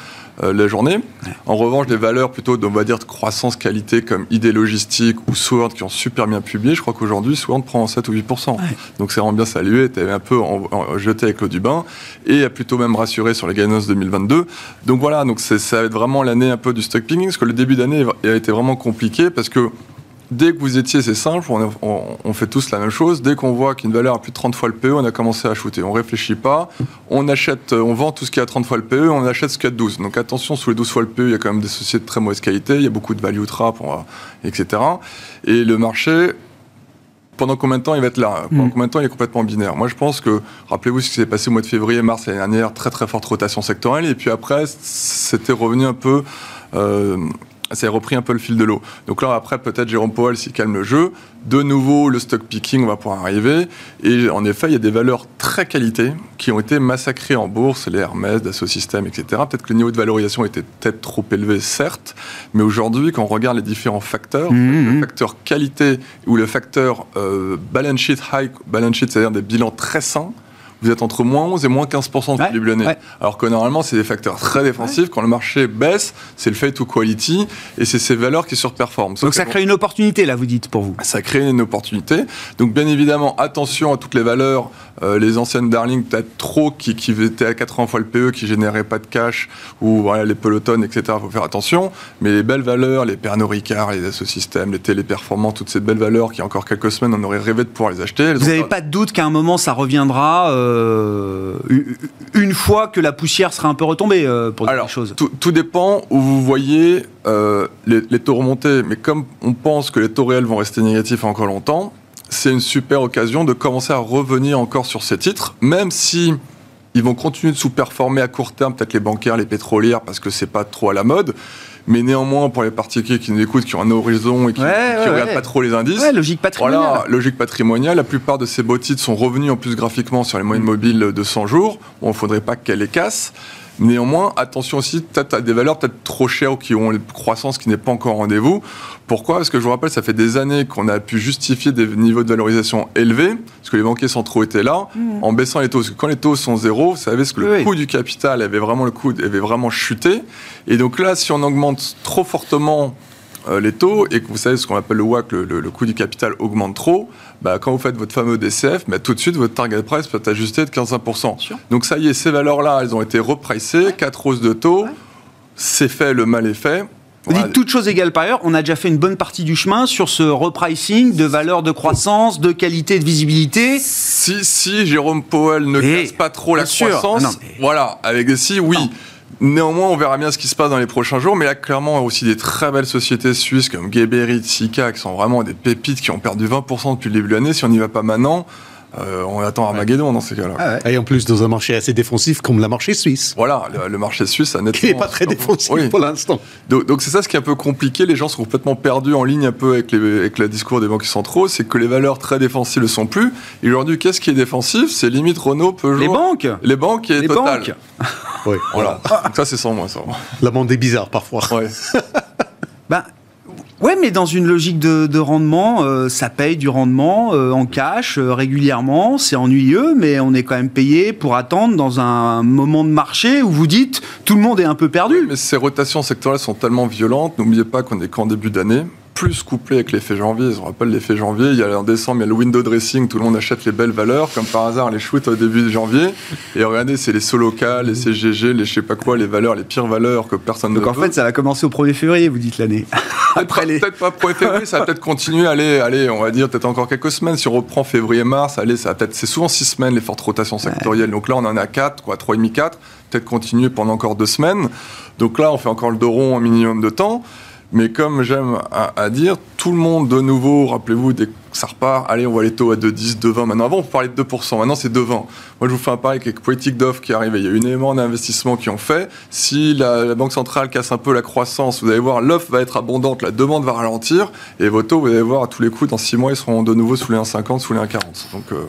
euh, la journée. En revanche, des valeurs plutôt, on va dire, de croissance qualité comme idée logistique ou Sword qui ont super bien publié, je crois qu'aujourd'hui, Sword prend 7 ou 8%. Donc c'est vraiment bien salué, tu un peu jeté avec l'eau du bain et a plutôt même rassuré sur les guidance 2022. Donc voilà, donc ça va être vraiment l'année un peu du stock picking, parce que le début d'année a été vraiment compliqué parce que dès que vous étiez, c'est simple, on, fait tous la même chose. Dès qu'on voit qu'une valeur a plus de 30 fois le PE, on a commencé à shooter. On réfléchit pas, on achète, on vend tout ce qui a 30 fois le PE, on achète ce qui a 12. Donc attention, sous les 12 fois le PE, il y a quand même des sociétés de très mauvaise qualité, il y a beaucoup de value trap, etc. Et le marché, pendant combien de temps il va être là? Pendant mm. combien de temps il est complètement binaire? Moi, je pense que, rappelez-vous ce qui s'est passé au mois de février, mars l'année dernière, très très forte rotation sectorielle, et puis après, c'était revenu un peu. Euh, ça a repris un peu le fil de l'eau. Donc là, après, peut-être Jérôme Powell s'il calme le jeu. De nouveau, le stock picking va pouvoir arriver. Et en effet, il y a des valeurs très qualité qui ont été massacrées en bourse, les Hermès, Dassault Systèmes, etc. Peut-être que le niveau de valorisation était peut-être trop élevé, certes. Mais aujourd'hui, quand on regarde les différents facteurs, mmh, le mmh. facteur qualité ou le facteur euh, balance sheet high, balance sheet, c'est-à-dire des bilans très sains, vous êtes entre moins 11 et moins 15% depuis le début de Alors que normalement, c'est des facteurs très défensifs. Quand le marché baisse, c'est le fait to quality et c'est ces valeurs qui surperforment. Donc ça crée une opportunité, là, vous dites, pour vous Ça crée une opportunité. Donc bien évidemment, attention à toutes les valeurs, euh, les anciennes darling, peut-être trop, qui, qui étaient à 80 fois le PE, qui généraient pas de cash, ou voilà, les peloton, etc. Il faut faire attention. Mais les belles valeurs, les Pernod Ricard, les Assosystèmes, les téléperformants, toutes ces belles valeurs qui, encore quelques semaines, on aurait rêvé de pouvoir les acheter. Vous n'avez pas de doute qu'à un moment, ça reviendra euh, une fois que la poussière sera un peu retombée euh, pour dire choses? tout, tout, dépend où vous voyez les, les, taux remonter. Mais comme on pense que les taux réels vont rester négatifs encore longtemps, c'est une super occasion de commencer à revenir encore sur ces titres, même si ils vont continuer de sous-performer à court terme, peut-être les bancaires, les pétrolières, parce que c'est pas trop à la mode. Mais néanmoins, pour les particuliers qui nous écoutent, qui ont un horizon et qui ne regardent pas trop les indices. logique patrimoniale. Voilà, logique patrimoniale. La plupart de ces beaux titres sont revenus en plus graphiquement sur les moyennes mobiles de 100 jours. Bon, il ne faudrait pas qu'elles les cassent. Néanmoins, attention aussi, peut-être à des valeurs peut-être trop chères ou qui ont une croissance qui n'est pas encore rendez-vous. Pourquoi? Parce que je vous rappelle, ça fait des années qu'on a pu justifier des niveaux de valorisation élevés, parce que les banquiers centraux étaient là, mmh. en baissant les taux. Parce que quand les taux sont zéro, vous savez ce que le coût du capital avait vraiment le coût avait vraiment chuté. Et donc là, si on augmente trop fortement euh, les taux et que vous savez ce qu'on appelle le WAC, le, coût du capital augmente trop, bah, quand vous faites votre fameux DCF, bah, tout de suite votre target price peut être ajusté de 15%. Donc ça y est, ces valeurs-là, elles ont été repricées, 4 hausses de taux, c'est fait, le mal est fait. Vous dites toutes choses égales par ailleurs, on a déjà fait une bonne partie du chemin sur ce repricing de valeur de croissance, de qualité, de visibilité. Si, si Jérôme Powell ne casse pas trop la croissance, voilà, avec si, oui. Néanmoins, on verra bien ce qui se passe dans les prochains jours, mais là, clairement, il y a aussi des très belles sociétés suisses comme Geberit, Sika, qui sont vraiment des pépites qui ont perdu 20% depuis le début de l'année. Si on n'y va pas maintenant, euh, on attend Armageddon dans ces cas-là. Ah Et en plus, dans un marché assez défensif comme le marché suisse. Voilà, le, le marché suisse a nettement... Qui n'est pas très défensif Oui. pour l'instant. Donc donc c'est ça ce qui est un peu compliqué. Les gens sont complètement perdus en ligne un peu avec, les, avec le discours des banques centraux. C'est que les valeurs très défensives ne le sont plus. Et aujourd'hui, qu'est-ce qui est défensif? C'est limite Renault, Peugeot. Les banques Les banques et Les Total. banques Oui. Voilà. Donc ça, c'est sans moi, ça. La monde est bizarre parfois. Ouais. Ben, ouais, mais dans une logique de, de rendement, euh, ça paye du rendement euh, en cash euh, régulièrement. C'est ennuyeux, mais on est quand même payé pour attendre dans un moment de marché où vous dites tout le monde est un peu perdu. Mais ces rotations sectorielles sont tellement violentes. N'oubliez pas qu'on est qu'en début d'année. Plus couplé avec l'effet janvier. Je vous rappelle l'effet janvier. Il y a en décembre, il y a le window dressing. Tout le monde achète les belles valeurs. Comme par hasard, les shoots au début de janvier. Et regardez, c'est les Soloca, les CGG, les je sais pas quoi, les valeurs, les pires valeurs que personne Donc ne en veut. fait, ça va commencer au 1er février, vous dites l'année. Après les. Peut-être pas pour février, ça va peut-être continuer, allez, allez, on va dire peut-être encore quelques semaines. Si on reprend février-mars, allez, ça va peut-être, c'est souvent six semaines les fortes rotations sectorielles. Donc là, on en a quatre, quoi, trois et demi, quatre. Peut-être continuer pendant encore deux semaines. Donc là, on fait encore le dos rond un minimum de temps. Mais comme j'aime à, à dire, tout le monde de nouveau, rappelez-vous, dès que ça repart, allez, on voit les taux à 2,10, 2,20. Maintenant, avant, on parlait de 2%. Maintenant, c'est 2,20. Moi, je vous fais un pari avec politique d'offre qui arrive. Il y a eu énormément d'investissements qui ont fait. Si la, la Banque centrale casse un peu la croissance, vous allez voir, l'offre va être abondante, la demande va ralentir. Et vos taux, vous allez voir, à tous les coups, dans 6 mois, ils seront de nouveau sous les 1,50, sous les 1,40. Donc, euh,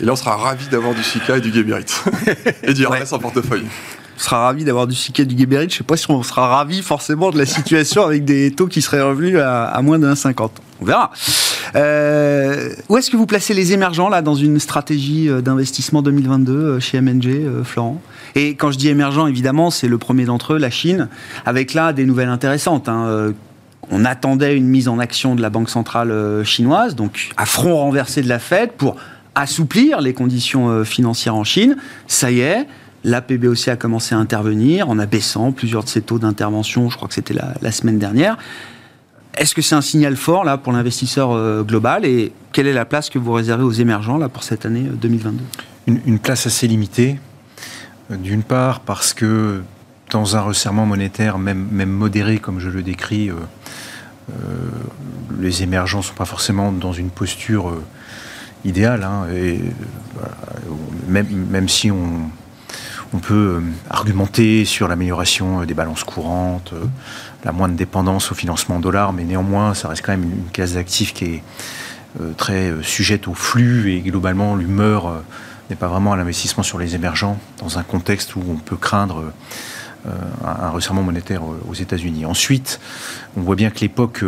et là, on sera ravis d'avoir du Sika et du Geberit. et du RS en portefeuille. On sera ravi d'avoir du Siket du Geberit. Je sais pas si on sera ravi forcément de la situation avec des taux qui seraient revenus à, moins de 1,50. On verra. Euh, où est-ce que vous placez les émergents là dans une stratégie euh, d'investissement 2022 euh, chez MNG, Florent? Et quand je dis émergents, évidemment, c'est le premier d'entre eux, la Chine, avec là des nouvelles intéressantes. hein. On attendait une mise en action de la Banque centrale chinoise, donc à front renversé de la Fed pour assouplir les conditions financières en Chine. Ça y est, la PBOC a commencé à intervenir en abaissant plusieurs de ses taux d'intervention, je crois que c'était la, semaine dernière. Est-ce que c'est un signal fort là pour l'investisseur euh, global et quelle est la place que vous réservez aux émergents là pour cette année euh, 2022 une, une place assez limitée. Euh, D'une part parce que dans un resserrement monétaire, même, modéré comme je le décris, euh, euh, les émergents ne sont pas forcément dans une posture euh, idéale. hein, euh, même si on, on peut euh, argumenter sur l'amélioration euh, des balances courantes, euh, la moindre dépendance au financement dollar, mais néanmoins, ça reste quand même une, classe d'actifs qui est très sujette au flux et globalement, l'humeur n'est pas vraiment à l'investissement sur les émergents dans un contexte où on peut craindre un, resserrement monétaire aux États-Unis. Ensuite, on voit bien que l'époque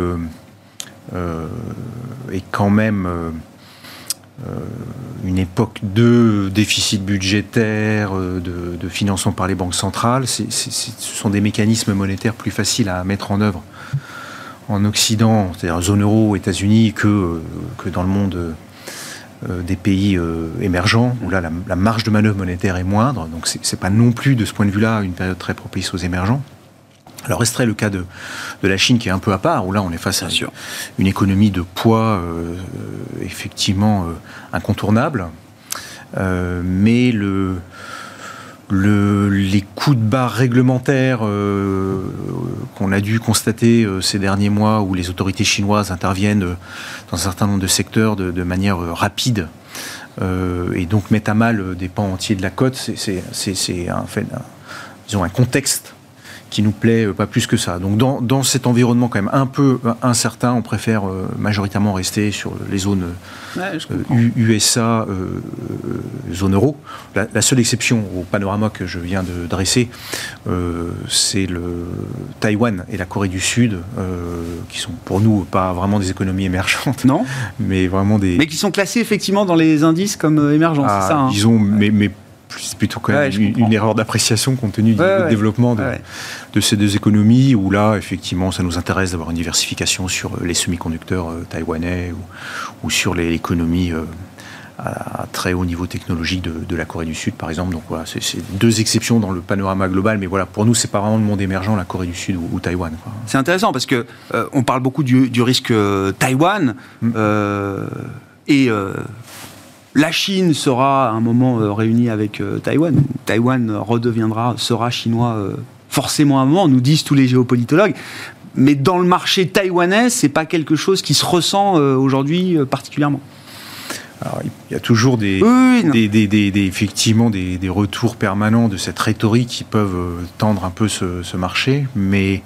est quand même une époque de déficit budgétaire, euh, de, financement par les banques centrales. Ce sont des mécanismes monétaires plus faciles à mettre en œuvre en Occident, c'est-à-dire zone euro, États-Unis, que, euh, dans le monde euh, euh, des pays euh, émergents, où là la, la marge de manœuvre monétaire est moindre. Donc c'est pas non plus de ce point de vue-là une période très propice aux émergents. Alors resterait le cas de, de la Chine qui est un peu à part, où là on est face à sûr. une économie de poids euh, effectivement euh, incontournable. Euh, mais le, le- les coups de barre réglementaires qu'on a dû constater ces derniers mois, où les autorités chinoises interviennent dans un certain nombre de secteurs de, de manière rapide, et donc mettent à mal des pans entiers de la côte, c'est- un, fait, un- disons, un contexte qui nous plaît euh, pas plus que ça. Donc dans, dans cet environnement quand même un peu euh, incertain, on préfère euh, majoritairement rester sur les zones Ouais, USA, zone euro. La, la seule exception au panorama que je viens de dresser, c'est le Taïwan et la Corée du Sud, qui sont pour nous pas vraiment des économies émergentes, Non mais vraiment des... Mais qui sont classés effectivement dans les indices comme émergents, Ah, c'est ça hein disons, mais, mais plus- plutôt quand même une, erreur d'appréciation compte tenu du Ouais, ouais. développement de, ces deux économies, où là, effectivement, ça nous intéresse d'avoir une diversification sur euh, les semi-conducteurs euh, taïwanais ou, ou sur les- l'économie euh, à, à très haut niveau technologique de, de la Corée du Sud, par exemple. Donc voilà, c'est c'est deux exceptions dans le panorama global, mais voilà, pour nous, c'est pas vraiment le monde émergent, la Corée du Sud ou, ou Taïwan. C'est intéressant parce que euh, on parle beaucoup du, du risque euh, Taïwan Mm. euh, et la Chine sera à un moment euh, réunie avec euh, Taïwan. Taïwan redeviendra, sera chinois euh, forcément à un moment, nous disent tous les géopolitologues. Mais dans le marché taïwanais, c'est pas quelque chose qui se ressent euh, aujourd'hui euh, particulièrement. Alors, il y a toujours des, Oui, oui, non. des, des- des- des- effectivement des, retours permanents de cette rhétorique qui peuvent euh, tendre un peu ce, ce marché, mais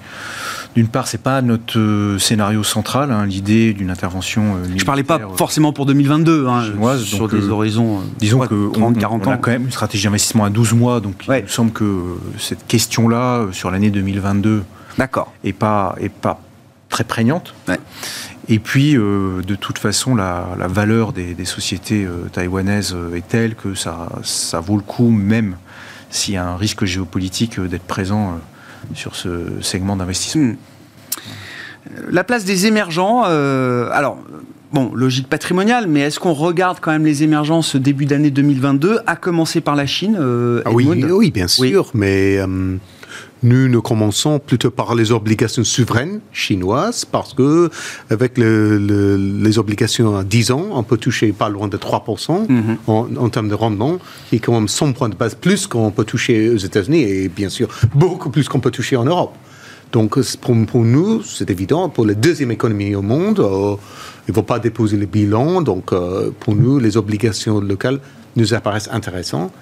d'une part, c'est pas notre euh, scénario central, hein, l'idée d'une intervention. euh, Je parlais pas euh, forcément pour 2022, hein, chinoise, sur des euh, horizons Disons ouais, que 30, on, 40 on a ans. quand même une stratégie d'investissement à 12 mois, donc Ouais. il me semble que cette question-là sur l'année 2022 D'accord. est pas est pas très prégnante. Ouais. Et puis, euh, de toute façon, la, la valeur des, des sociétés taïwanaises est telle que ça, ça vaut le coup, même s'il y a un risque géopolitique, d'être présent sur ce segment d'investissement. Hmm. La place des émergents, euh, alors, bon, logique patrimoniale, mais est-ce qu'on regarde quand même les émergents ce début d'année 2022, à commencer par la Chine euh, Ah oui, oui, bien sûr, mais euh, nous, nous commençons plutôt par les obligations souveraines chinoises, parce que avec le- le- les obligations à 10 ans, on peut toucher pas loin de 3% Mhm. en, en termes de rendement, qui est quand même 100 points de base plus qu'on peut toucher aux États-Unis, et bien sûr beaucoup plus qu'on peut toucher en Europe. Donc pour, pour nous, c'est évident, pour la deuxième économie au monde, euh, il ne faut pas déposer le bilan, donc euh, pour nous, les obligations locales nous apparaissent intéressantes.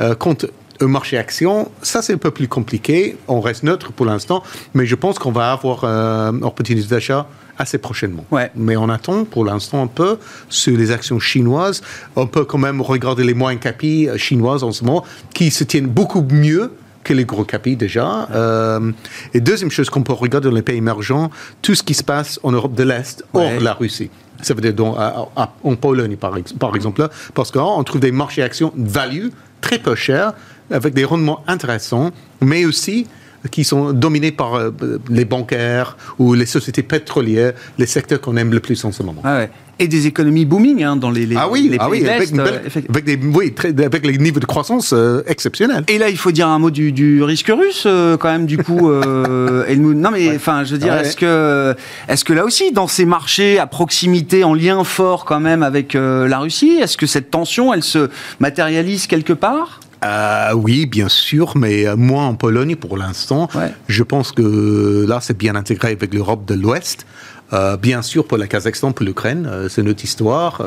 Euh, quant au marché action, ça c'est un peu plus compliqué, on reste neutre pour l'instant, mais je pense qu'on va avoir euh, opportunité d'achat assez prochainement. Ouais. Mais on attend pour l'instant un peu sur les actions chinoises. On peut quand même regarder les moyens capis euh, chinoises en ce moment, qui se tiennent beaucoup mieux que les gros capis déjà. Euh, et deuxième chose qu'on peut regarder dans les pays émergents, tout ce qui se passe en Europe de l'Est, hors Ouais. la Russie. Ça veut dire dans- à- à- en Pologne, par, ex- par exemple, là, parce qu'on trouve des marchés actions value très peu chers, avec des rendements intéressants, mais aussi qui sont dominés par euh, les bancaires ou les sociétés pétrolières, les secteurs qu'on aime le plus en ce moment. Ah ouais. Et des économies booming hein, dans les, les, Ah oui, les ah pays oui de avec, l'Est, une euh, belle- avec des, oui, très- avec les niveaux de croissance euh, exceptionnels. Et là, il faut dire un mot du, du risque russe, euh, quand même, du coup. Euh. Non, mais enfin, je veux dire, Ouais. est-ce que, est-ce que là aussi, dans ces marchés à proximité, en lien fort quand même avec la Russie, est-ce que cette tension, elle se matérialise quelque part? Euh, oui, bien sûr, mais euh, moins en Pologne pour l'instant. Ouais. Je pense que là, c'est bien intégré avec l'Europe de l'Ouest. Euh, bien sûr, pour le Kazakhstan, pour l'Ukraine, euh, c'est notre histoire.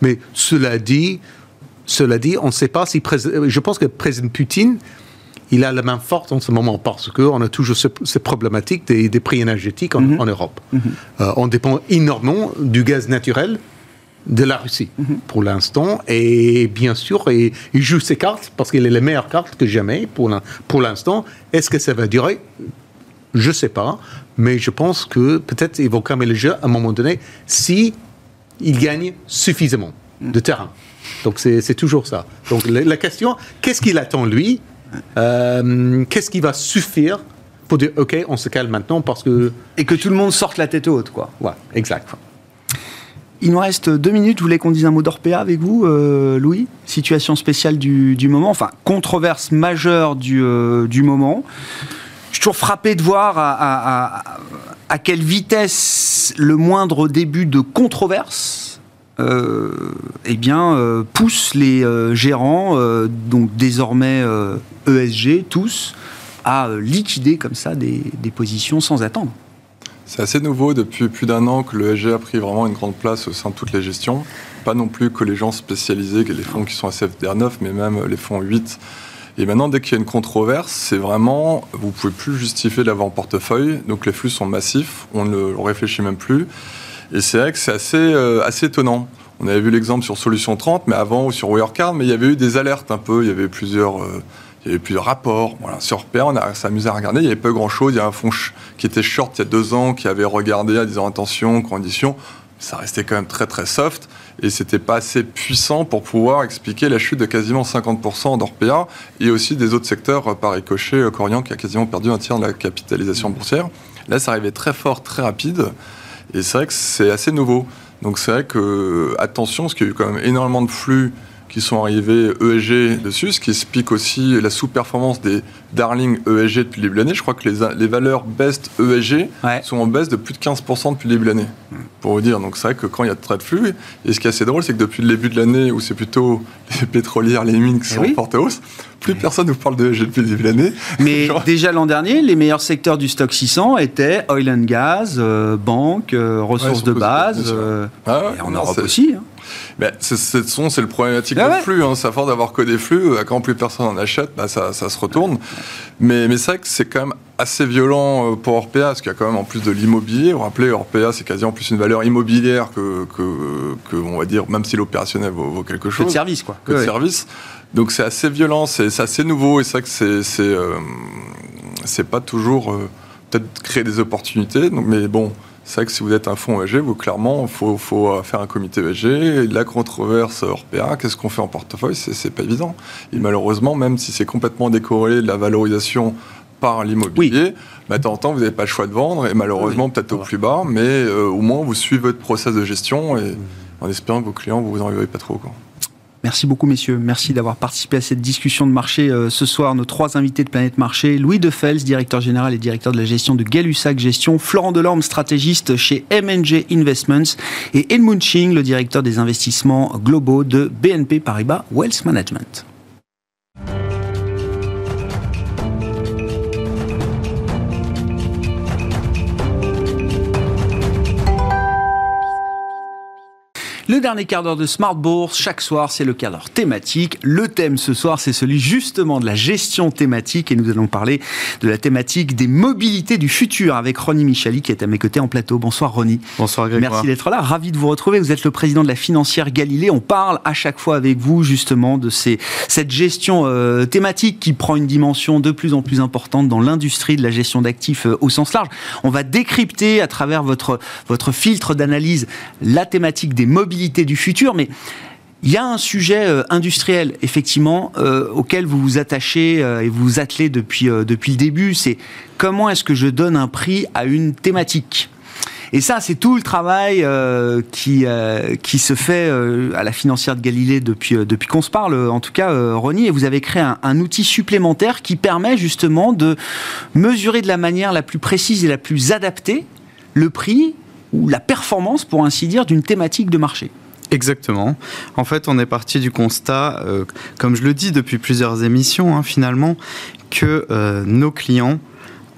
mais cela dit, cela dit, on ne sait pas si... Je pense que le président Poutine, il a la main forte en ce moment parce qu'on a toujours ce- cette problématique des, des prix énergétiques en, en Europe. Euh, on dépend énormément du gaz naturel de la Russie pour l'instant. Et bien sûr, et, il joue ses cartes parce qu'il est les meilleures cartes que jamais pour l'in- pour l'instant. Est-ce que ça va durer? Je ne sais pas. Mais je pense que peut-être ils vont calmer le jeu à un moment donné si ils gagnent suffisamment de terrain. Donc c'est c'est toujours ça. Donc la, la question, qu'est-ce qu'il attend lui? Euh, Qu'est-ce qui va suffire pour dire OK, on se calme maintenant parce que Et que tout le monde sorte la tête haute, quoi. ouais, exact. Il nous reste deux minutes. Vous voulez qu'on dise un mot d'Orpea avec vous, euh, Louis Situation spéciale du, moment, enfin, controverse majeure du, euh, du moment. Je suis toujours frappé de voir à, quelle vitesse le moindre début de controverse euh, eh bien, euh, pousse les gérants, donc désormais ESG, tous, à liquider comme ça des positions sans attendre. C'est assez nouveau depuis plus d'un an que le SG a pris vraiment une grande place au sein de toutes les gestions. Pas non plus que les gens spécialisés, les fonds qui sont à CFDR 9, mais même les fonds 8. Et maintenant, dès qu'il y a une controverse, c'est vraiment, vous pouvez plus justifier d'avoir en portefeuille. Donc les flux sont massifs, on ne réfléchit même plus. Et c'est vrai que c'est assez, euh, assez étonnant. On avait vu l'exemple sur Solution 30, mais avant, ou sur Wirecard, mais il y avait eu des alertes un peu. Il y avait plusieurs, euh, il y avait plusieurs rapports. Voilà. Sur PA, on a s'amusé à regarder. Il n'y avait pas grand-chose. Il y a un fonds qui était short il y a deux ans, qui avait regardé en disant attention, conditions. Ça restait quand même très très soft et c'était pas assez puissant pour pouvoir expliquer la chute de quasiment 50% d'Orpea et aussi des autres secteurs euh, par ricochet, euh, Corian qui a quasiment perdu un tiers de la capitalisation boursière. Là, ça arrivait très fort, très rapide et c'est vrai que c'est assez nouveau. Donc c'est vrai que, euh, attention, parce qu'il y a eu quand même énormément de flux qui sont arrivés ESG dessus, ce qui explique aussi la sous-performance des darling ESG depuis le début de l'année. Je crois que les, les valeurs best ESG Ouais. sont en baisse de plus de 15% depuis le début de l'année, pour vous dire. Donc c'est vrai que quand il y a très de flux, et ce qui est assez drôle, c'est que depuis le début de l'année, où c'est plutôt les pétrolières, les mines qui Eh sont oui. en forte hausse, plus personne nous parle de ESG depuis le début de l'année. Mais Genre- déjà l'an dernier, les meilleurs secteurs du stock 600 étaient oil and gas, euh, banque, euh, ressources Ouais, de base, euh, Ah et en non, Europe aussi. hein. Ben, c'est, c'est, son, c'est le problématique Ah de ouais. flux. Hein. C'est à force d'avoir que des flux. Quand plus personne en achète, bah, ça, ça se retourne. Mais, mais c'est vrai que c'est quand même assez violent pour Orpea, parce qu'il y a quand même en plus de l'immobilier. Vous vous rappelez, Orpea, c'est quasiment plus une valeur immobilière que, que, que, on va dire, même si l'opérationnel vaut, vaut quelque Que chose. de service, quoi. que de service. Donc c'est assez violent, c'est, assez nouveau. Et c'est vrai que c'est, c'est, euh, pas toujours euh, peut-être créer des opportunités. Donc, mais bon, c'est vrai que si vous êtes un fonds ESG, vous clairement, il faut, faut euh, faire un comité ESG. La controverse Orpea, qu'est-ce qu'on fait en portefeuille? C'est, pas évident. Et malheureusement, même si c'est complètement décorrélé de la valorisation par l'immobilier, bah, de temps en temps, vous n'avez pas le choix de vendre. Et malheureusement, Oui, peut-être au plus bas, mais euh, au moins, vous suivez votre process de gestion et en espérant que vos clients, vous vous en pas trop. Quoi. Merci beaucoup, messieurs. Merci d'avoir participé à cette discussion de marché euh, ce soir. Nos trois invités de Planète Marché, Louis Defels, directeur général et directeur de la gestion de Gay-Lussac Gestion, Florent Delorme, stratégiste chez MNG Investments, et Edmund Ching, le directeur des investissements globaux de BNP Paribas Wealth Management. Dernier quart d'heure de Smart Bourse, chaque soir, c'est le quart d'heure thématique. Le thème ce soir, c'est celui justement de la gestion thématique et nous allons parler de la thématique des mobilités du futur avec Ronnie Michali qui est à mes côtés en plateau. Bonsoir Ronnie. Bonsoir Grégoire. Merci d'être là, ravi de vous retrouver. Vous êtes le président de la financière Galilée. On parle à chaque fois avec vous justement de ces, cette gestion euh, thématique qui prend une dimension de plus en plus importante dans l'industrie de la gestion d'actifs euh, au sens large. On va décrypter à travers votre, votre filtre d'analyse la thématique des mobilités du futur, mais il y a un sujet euh, industriel, effectivement, euh, auquel vous vous attachez euh, et vous vous attelez depuis, depuis le début. C'est comment est-ce que je donne un prix à une thématique et ça, c'est tout le travail qui, qui se fait à la financière de Galilée depuis, depuis qu'on se parle, en tout cas, Ronnie, et vous avez créé un outil supplémentaire qui permet justement de mesurer de la manière la plus précise et la plus adaptée le prix ou la performance, pour ainsi dire, d'une thématique de marché. Exactement. En fait, on est parti du constat, euh, comme je le dis depuis plusieurs émissions, hein, finalement, que euh, nos clients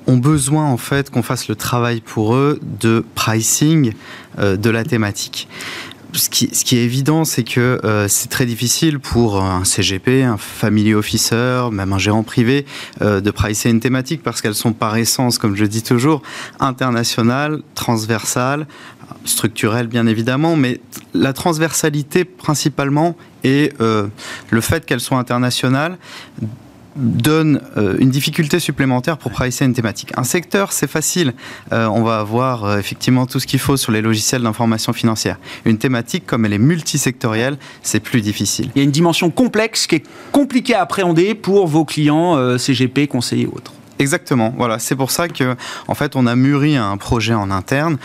ont besoin en fait qu'on fasse le travail pour eux de pricing euh, de la thématique. Ce qui, est évident, c'est que euh, c'est très difficile pour un CGP, un family officer, même un gérant privé, euh, de pricer une thématique parce qu'elles sont par essence, comme je dis toujours, internationales, transversales, structurelles bien évidemment, mais la transversalité principalement et euh, le fait qu'elles soient internationales donne euh, une difficulté supplémentaire pour pricer une thématique. Un secteur, c'est facile. Euh, on va avoir euh, effectivement tout ce qu'il faut sur les logiciels d'information financière. Une thématique, comme elle est multisectorielle, c'est plus difficile. Il y a une dimension complexe qui est compliquée à appréhender pour vos clients CGP, conseillers ou autres. Exactement. Voilà, c'est pour ça que en fait on a mûri un projet en interne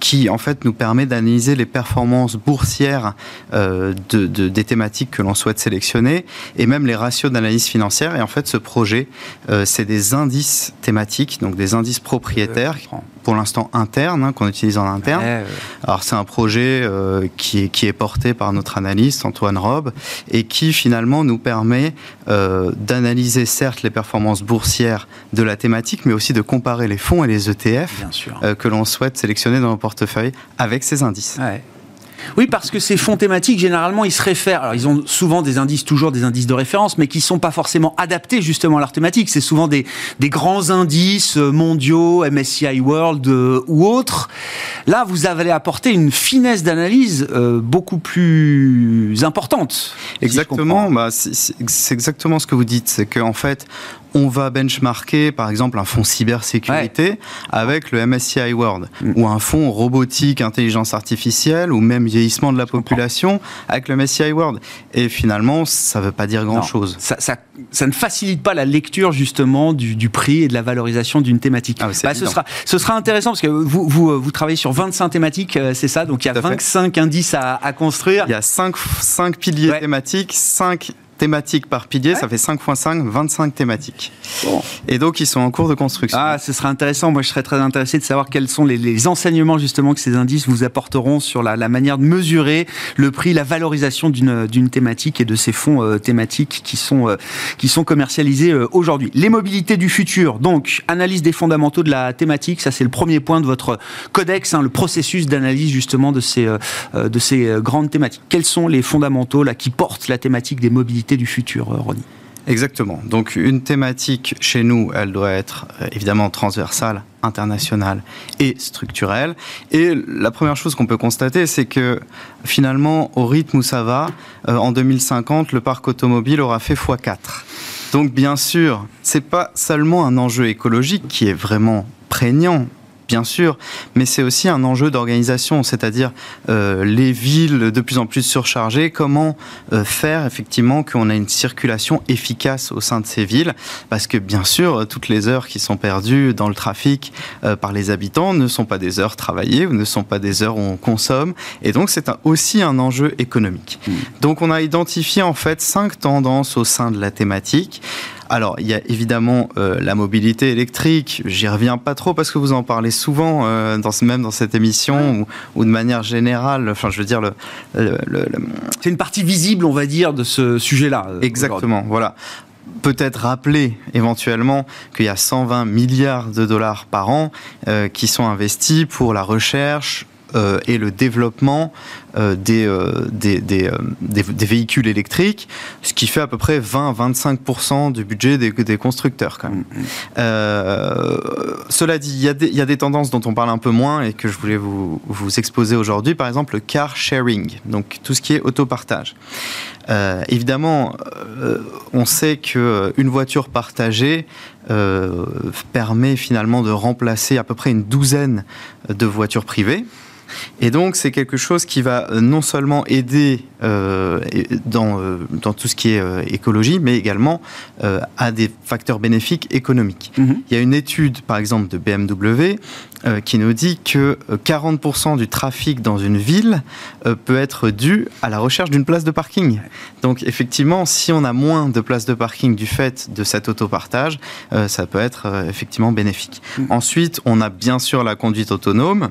qui en fait nous permet d'analyser les performances boursières euh, de, de- des thématiques que l'on souhaite sélectionner et même les ratios d'analyse financière. Et en fait, ce projet, euh, c'est des indices thématiques, donc des indices propriétaires, pour l'instant internes, hein, qu'on utilise en interne. Ouais, Alors c'est un projet euh, qui, est, qui est porté par notre analyste Antoine Robe et qui finalement nous permet d'analyser certes les performances boursières de la thématique, mais aussi de comparer les fonds et les ETF que l'on souhaite sélectionner dans nos avec ces indices. Ouais. Oui, parce que ces fonds thématiques, généralement, ils se réfèrent. Alors, ils ont souvent des indices, toujours des indices de référence, mais qui ne sont pas forcément adaptés justement à leur thématique. C'est souvent des, des grands indices euh, mondiaux, MSCI World euh, ou autres. Là, vous avez apporté une finesse d'analyse euh, beaucoup plus importante. Exactement, bah, c'est exactement ce que vous dites. C'est qu'en fait, on va benchmarker par exemple un fonds cybersécurité avec le MSCI World Mm. ou un fonds robotique, intelligence artificielle ou même vieillissement de la population avec le MSCI World. Et finalement, ça ne veut pas dire grand-chose. Ça, ça- ça ne facilite pas la lecture justement du, du prix et de la valorisation d'une thématique. Ah, Bah, ce, sera, ce sera intéressant parce que vous, vous, vous travaillez sur 25 thématiques, euh, c'est ça? Donc il y a Tout à fait. 25 indices à, à construire. Il y a cinq, cinq piliers Ouais. thématiques, cinq thématiques par pilier, ça fait 5 x 5, 25 thématiques. Et donc, ils sont en cours de construction. Ah, ce serait intéressant. Moi, je serais très intéressé de savoir quels sont les, enseignements, justement, que ces indices vous apporteront sur la, manière de mesurer le prix, la valorisation d'une thématique et de ces fonds euh, thématiques qui sont, euh, qui sont commercialisés euh, aujourd'hui. Les mobilités du futur. Donc, analyse des fondamentaux de la thématique. Ça, c'est le premier point de votre codex, hein, le processus d'analyse, justement, de ces, de ces grandes thématiques. Quels sont les fondamentaux là, qui portent la thématique des mobilités du futur, euh, Ronnie. Exactement. Donc une thématique chez nous, elle doit être euh, évidemment transversale, internationale et structurelle. Et la première chose qu'on peut constater, c'est que finalement, au rythme où ça va, euh, en 2050, le parc automobile aura fait x4. Donc bien sûr, c'est pas seulement un enjeu écologique qui est vraiment prégnant bien sûr, mais c'est aussi un enjeu d'organisation, c'est-à-dire euh, les villes de plus en plus surchargées, comment euh, faire effectivement qu'on ait une circulation efficace au sein de ces villes, parce que bien sûr, toutes les heures qui sont perdues dans le trafic euh, par les habitants ne sont pas des heures travaillées ou ne sont pas des heures où on consomme, et donc c'est aussi un enjeu économique. Mmh. Donc on a identifié en fait cinq tendances au sein de la thématique. Alors, il y a évidemment euh, la mobilité électrique. J'y reviens pas trop parce que vous en parlez souvent, euh, dans, même dans cette émission, ou, de manière générale. Enfin, je veux dire, le, c'est une partie visible, on va dire, de ce sujet-là. Euh, Exactement. Voilà peut-être rappeler éventuellement qu'il y a 120 milliards de dollars par an qui sont investis pour la recherche, euh, et le développement euh, euh, des, des, des, véhicules électriques, ce qui fait à peu près 20-25% du budget des, constructeurs. Quand même. Mm-hmm. cela dit, il y, des, y, a des tendances dont on parle un peu moins et que je voulais vous, vous exposer aujourd'hui, par exemple le car sharing, donc tout ce qui est autopartage. évidemment, on sait qu'une voiture partagée permet finalement de remplacer à peu près une douzaine de voitures privées. Et donc, c'est quelque chose qui va euh, non seulement aider euh, dans, euh, dans, tout ce qui est écologie, mais également à des facteurs bénéfiques économiques. Mhm. Il y a une étude, par exemple, de BMW qui nous dit que 40% du trafic dans une ville peut être dû à la recherche d'une place de parking. Donc, effectivement, si on a moins de places de parking du fait de cet autopartage, ça peut être effectivement bénéfique. Mhm. Ensuite, on a bien sûr la conduite autonome.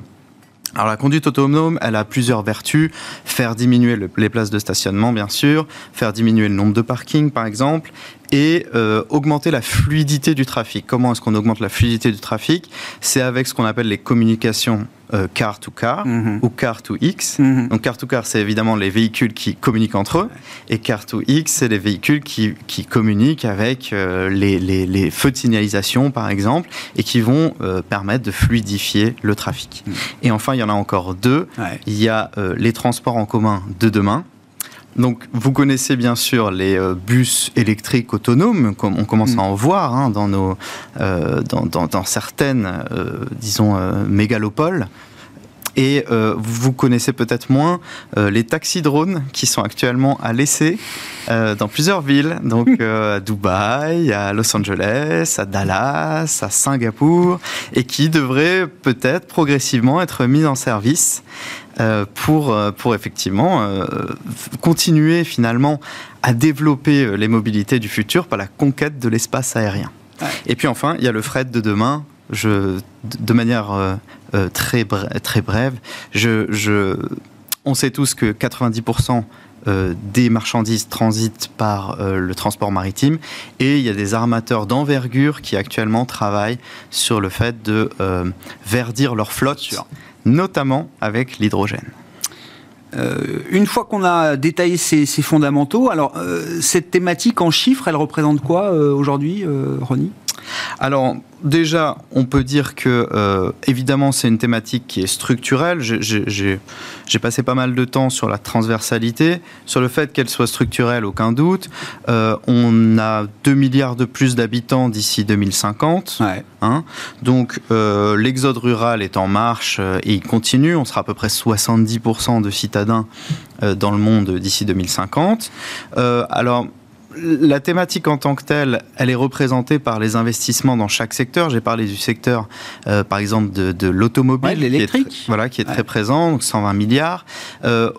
Alors la conduite autonome, elle a plusieurs vertus. Faire diminuer les places de stationnement, bien sûr, faire diminuer le nombre de parkings, par exemple, et euh, augmenter la fluidité du trafic. Comment est-ce qu'on augmente la fluidité du trafic? C'est avec ce qu'on appelle les communications euh, car to car mhm. ou car to X. Mhm. Donc car to car, c'est évidemment les véhicules qui communiquent entre eux, et car to X, c'est les véhicules qui, qui communiquent avec euh, les, les, les, feux de signalisation, par exemple, et qui vont permettre de fluidifier le trafic. Mhm. Et enfin, il y en a encore deux. Il y a les transports en commun de demain. Donc, vous connaissez bien sûr les euh, bus électriques autonomes, comme on commence à en voir hein, dans, nos, euh, dans, dans, certaines, euh, disons, mégalopoles. Et vous connaissez peut-être moins les taxis drones qui sont actuellement à l'essai dans plusieurs villes, donc à Dubaï, à Los Angeles, à Dallas, à Singapour, et qui devraient peut-être progressivement être mis en service. Euh, pour, euh, pour effectivement euh, continuer finalement à développer les mobilités du futur par la conquête de l'espace aérien. Et puis enfin, il y a le fret de demain. Je, de manière très, très brève, je, je, on sait tous que 90% des marchandises transitent par le transport maritime et il y a des armateurs d'envergure qui actuellement travaillent sur le fait de verdir leur flotte notamment avec l'hydrogène. Euh, une fois qu'on a détaillé ces, fondamentaux, alors euh, cette thématique en chiffres, elle représente quoi euh, aujourd'hui, Ronnie alors déjà, on peut dire que euh, évidemment c'est une thématique qui est structurelle. J'ai passé pas mal de temps sur la transversalité, sur le fait qu'elle soit structurelle, aucun doute. Euh, on a 2 milliards de plus d'habitants d'ici 2050. Hein. Donc euh, l'exode rural est en marche et il continue. On sera à peu près 70% de citadins dans le monde d'ici 2050. alors la thématique en tant que telle, elle est représentée par les investissements dans chaque secteur. J'ai parlé du secteur, euh, par exemple, de, l'automobile, l'électrique, voilà, qui est très présent, donc 120 milliards. Euh,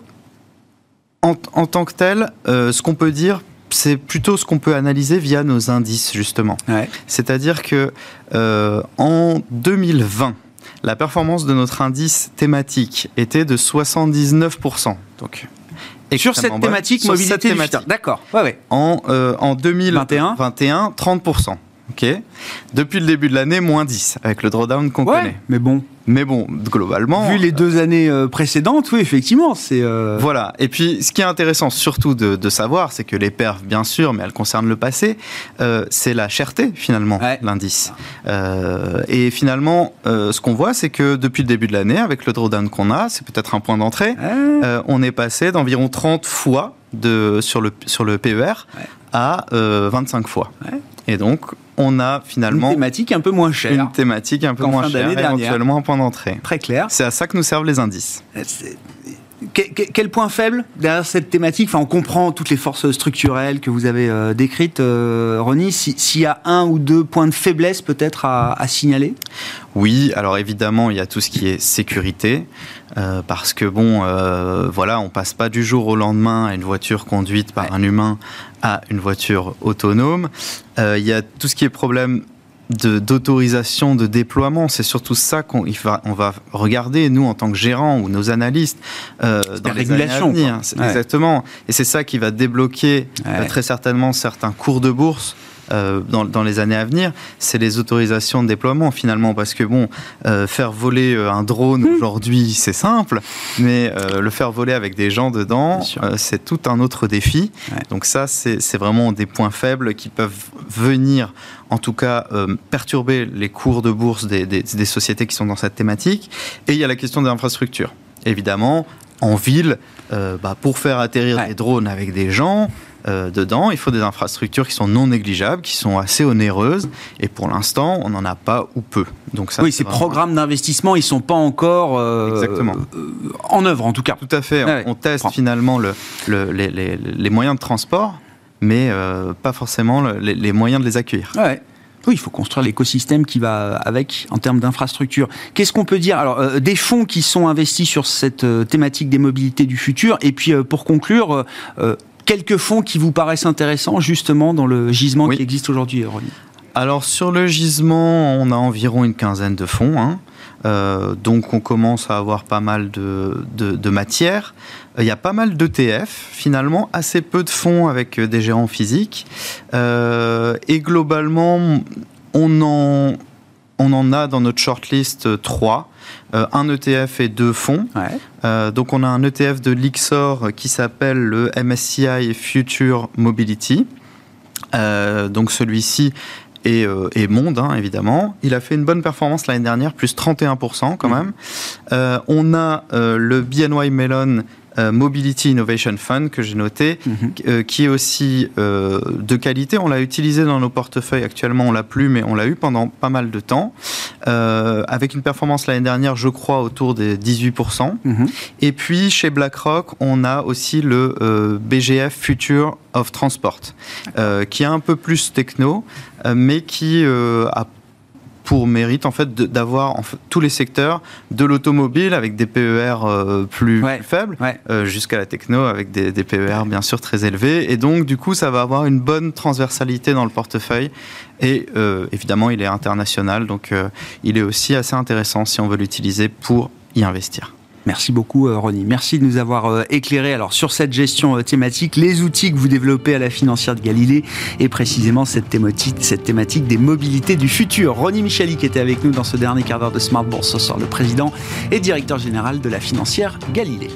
en, tant que tel, euh, ce qu'on peut dire c'est plutôt ce qu'on peut analyser via nos indices, justement. Ouais. C'est-à-dire que euh, en 2020, la performance de notre indice thématique était de 79%. Donc, Sur cette thématique, Sur mobilité. D'accord. Ouais, ouais. En, euh, en 21. 2021, 30%. Ok. Depuis le début de l'année, moins 10 avec le drawdown qu'on Ouais, connaît. mais bon, Mais bon, globalement. vu les deux années euh, précédentes, oui, effectivement, c'est. euh, Voilà. Et puis, ce qui est intéressant surtout de, de savoir, c'est que les perfs, bien sûr, mais elles concernent le passé, euh, c'est la cherté, finalement, Ouais. l'indice. Euh, et finalement, euh, ce qu'on voit, c'est que depuis le début de l'année, avec le drawdown qu'on a, c'est peut-être un point d'entrée, Ah, euh, on est passé d'environ 30 fois de, sur, le, sur le PER Ouais. à euh, 25 fois. Et donc, on a une finalement thématique un peu moins chère. une thématique un peu moins chère, éventuellement un point d'entrée. Très clair. C'est à ça que nous servent les indices. Quel, point faible derrière cette thématique? Enfin, On comprend toutes les forces structurelles que vous avez euh, décrites, euh, Ronnie. Si- S'il y a un ou deux points de faiblesse peut-être à, à signaler? Oui, alors évidemment, il y a tout ce qui est sécurité, euh, parce que bon, euh, voilà, on passe pas du jour au lendemain à une voiture conduite par Ouais. un humain à une voiture autonome. Il y a tout ce qui est problème d'autorisation de, déploiement. C'est surtout ça qu'on va, on va regarder, nous, en tant que gérants ou nos analystes, euh, dans la les années à régulation, venir. Ouais. Exactement. Et c'est ça qui va débloquer Ouais. très certainement certains cours de bourse. Euh, dans, dans les années à venir, c'est les autorisations de déploiement finalement, parce que bon, euh, faire voler euh, un drone aujourd'hui, c'est simple, mais euh, le faire voler avec des gens dedans, c'est tout un autre défi. Ouais. Donc ça, c'est c'est vraiment des points faibles qui peuvent venir, en tout cas, euh, perturber les cours de bourse des, des- des sociétés qui sont dans cette thématique. Et il y a la question des infrastructures. Évidemment, en ville, euh, bah, pour faire atterrir Ouais. des drones avec des gens, euh, dedans, il faut des infrastructures qui sont non négligeables, qui sont assez onéreuses, et pour l'instant, on n'en a pas ou peu. Donc ça, Oui, ces vraiment- programmes d'investissement, ils sont pas encore euh, Exactement. euh, en œuvre, en tout cas. Tout à fait. Ouais, on teste prends. finalement le, le- les, les- les moyens de transport, mais pas forcément le- les, les moyens de les accueillir. Ouais. Oui, il faut construire l'écosystème qui va avec en termes d'infrastructure. Qu'est-ce qu'on peut dire? Alors, euh, des fonds qui sont investis sur cette euh, thématique des mobilités du futur. Et puis, euh, pour conclure, quelques fonds qui vous paraissent intéressants justement dans le gisement Oui. qui existe aujourd'hui, Ronnie. Alors sur le gisement, on a environ une quinzaine de fonds. hein. Euh, donc on commence à avoir pas mal de, de, de matière. Euh, Il y a pas mal d'ETF, finalement, assez peu de fonds avec euh, des gérants physiques. Euh, et globalement, on en, on en a dans notre shortlist euh, trois. Euh, un ETF et deux fonds. Ouais. Euh, donc on a un ETF de Lixor qui s'appelle le MSCI Future Mobility. Euh, donc celui-ci est, euh, monde, hein, évidemment. Il a fait une bonne performance l'année dernière, plus 31% quand Mhm. même. Euh, on a euh, le BNY Mellon Mobility Innovation Fund que j'ai noté, Mhm. euh, qui est aussi euh, de qualité. On l'a utilisé dans nos portefeuilles actuellement, on l'a plus, mais on l'a eu pendant pas mal de temps, Euh, avec une performance l'année dernière, je crois, autour des 18%. Mhm. Et puis chez BlackRock, on a aussi le euh, BGF Future of Transport, euh, qui est un peu plus techno, euh, mais qui euh, a pour mérite en fait d'avoir en fait, tous les secteurs de l'automobile avec des PER euh, plus, Ouais. plus faibles Ouais. euh, jusqu'à la techno avec des, des PER bien sûr très élevés et donc du coup ça va avoir une bonne transversalité dans le portefeuille et euh, évidemment il est international donc il est aussi assez intéressant si on veut l'utiliser pour y investir. Merci beaucoup, euh, Ronnie. Merci de nous avoir euh, éclairé sur cette gestion euh, thématique, les outils que vous développez à la financière de Galilée et précisément cette thématique, cette thématique des mobilités du futur. Ronnie Michali qui était avec nous dans ce dernier quart d'heure de Smart Bourse ce soir, le président et directeur général de la financière Galilée.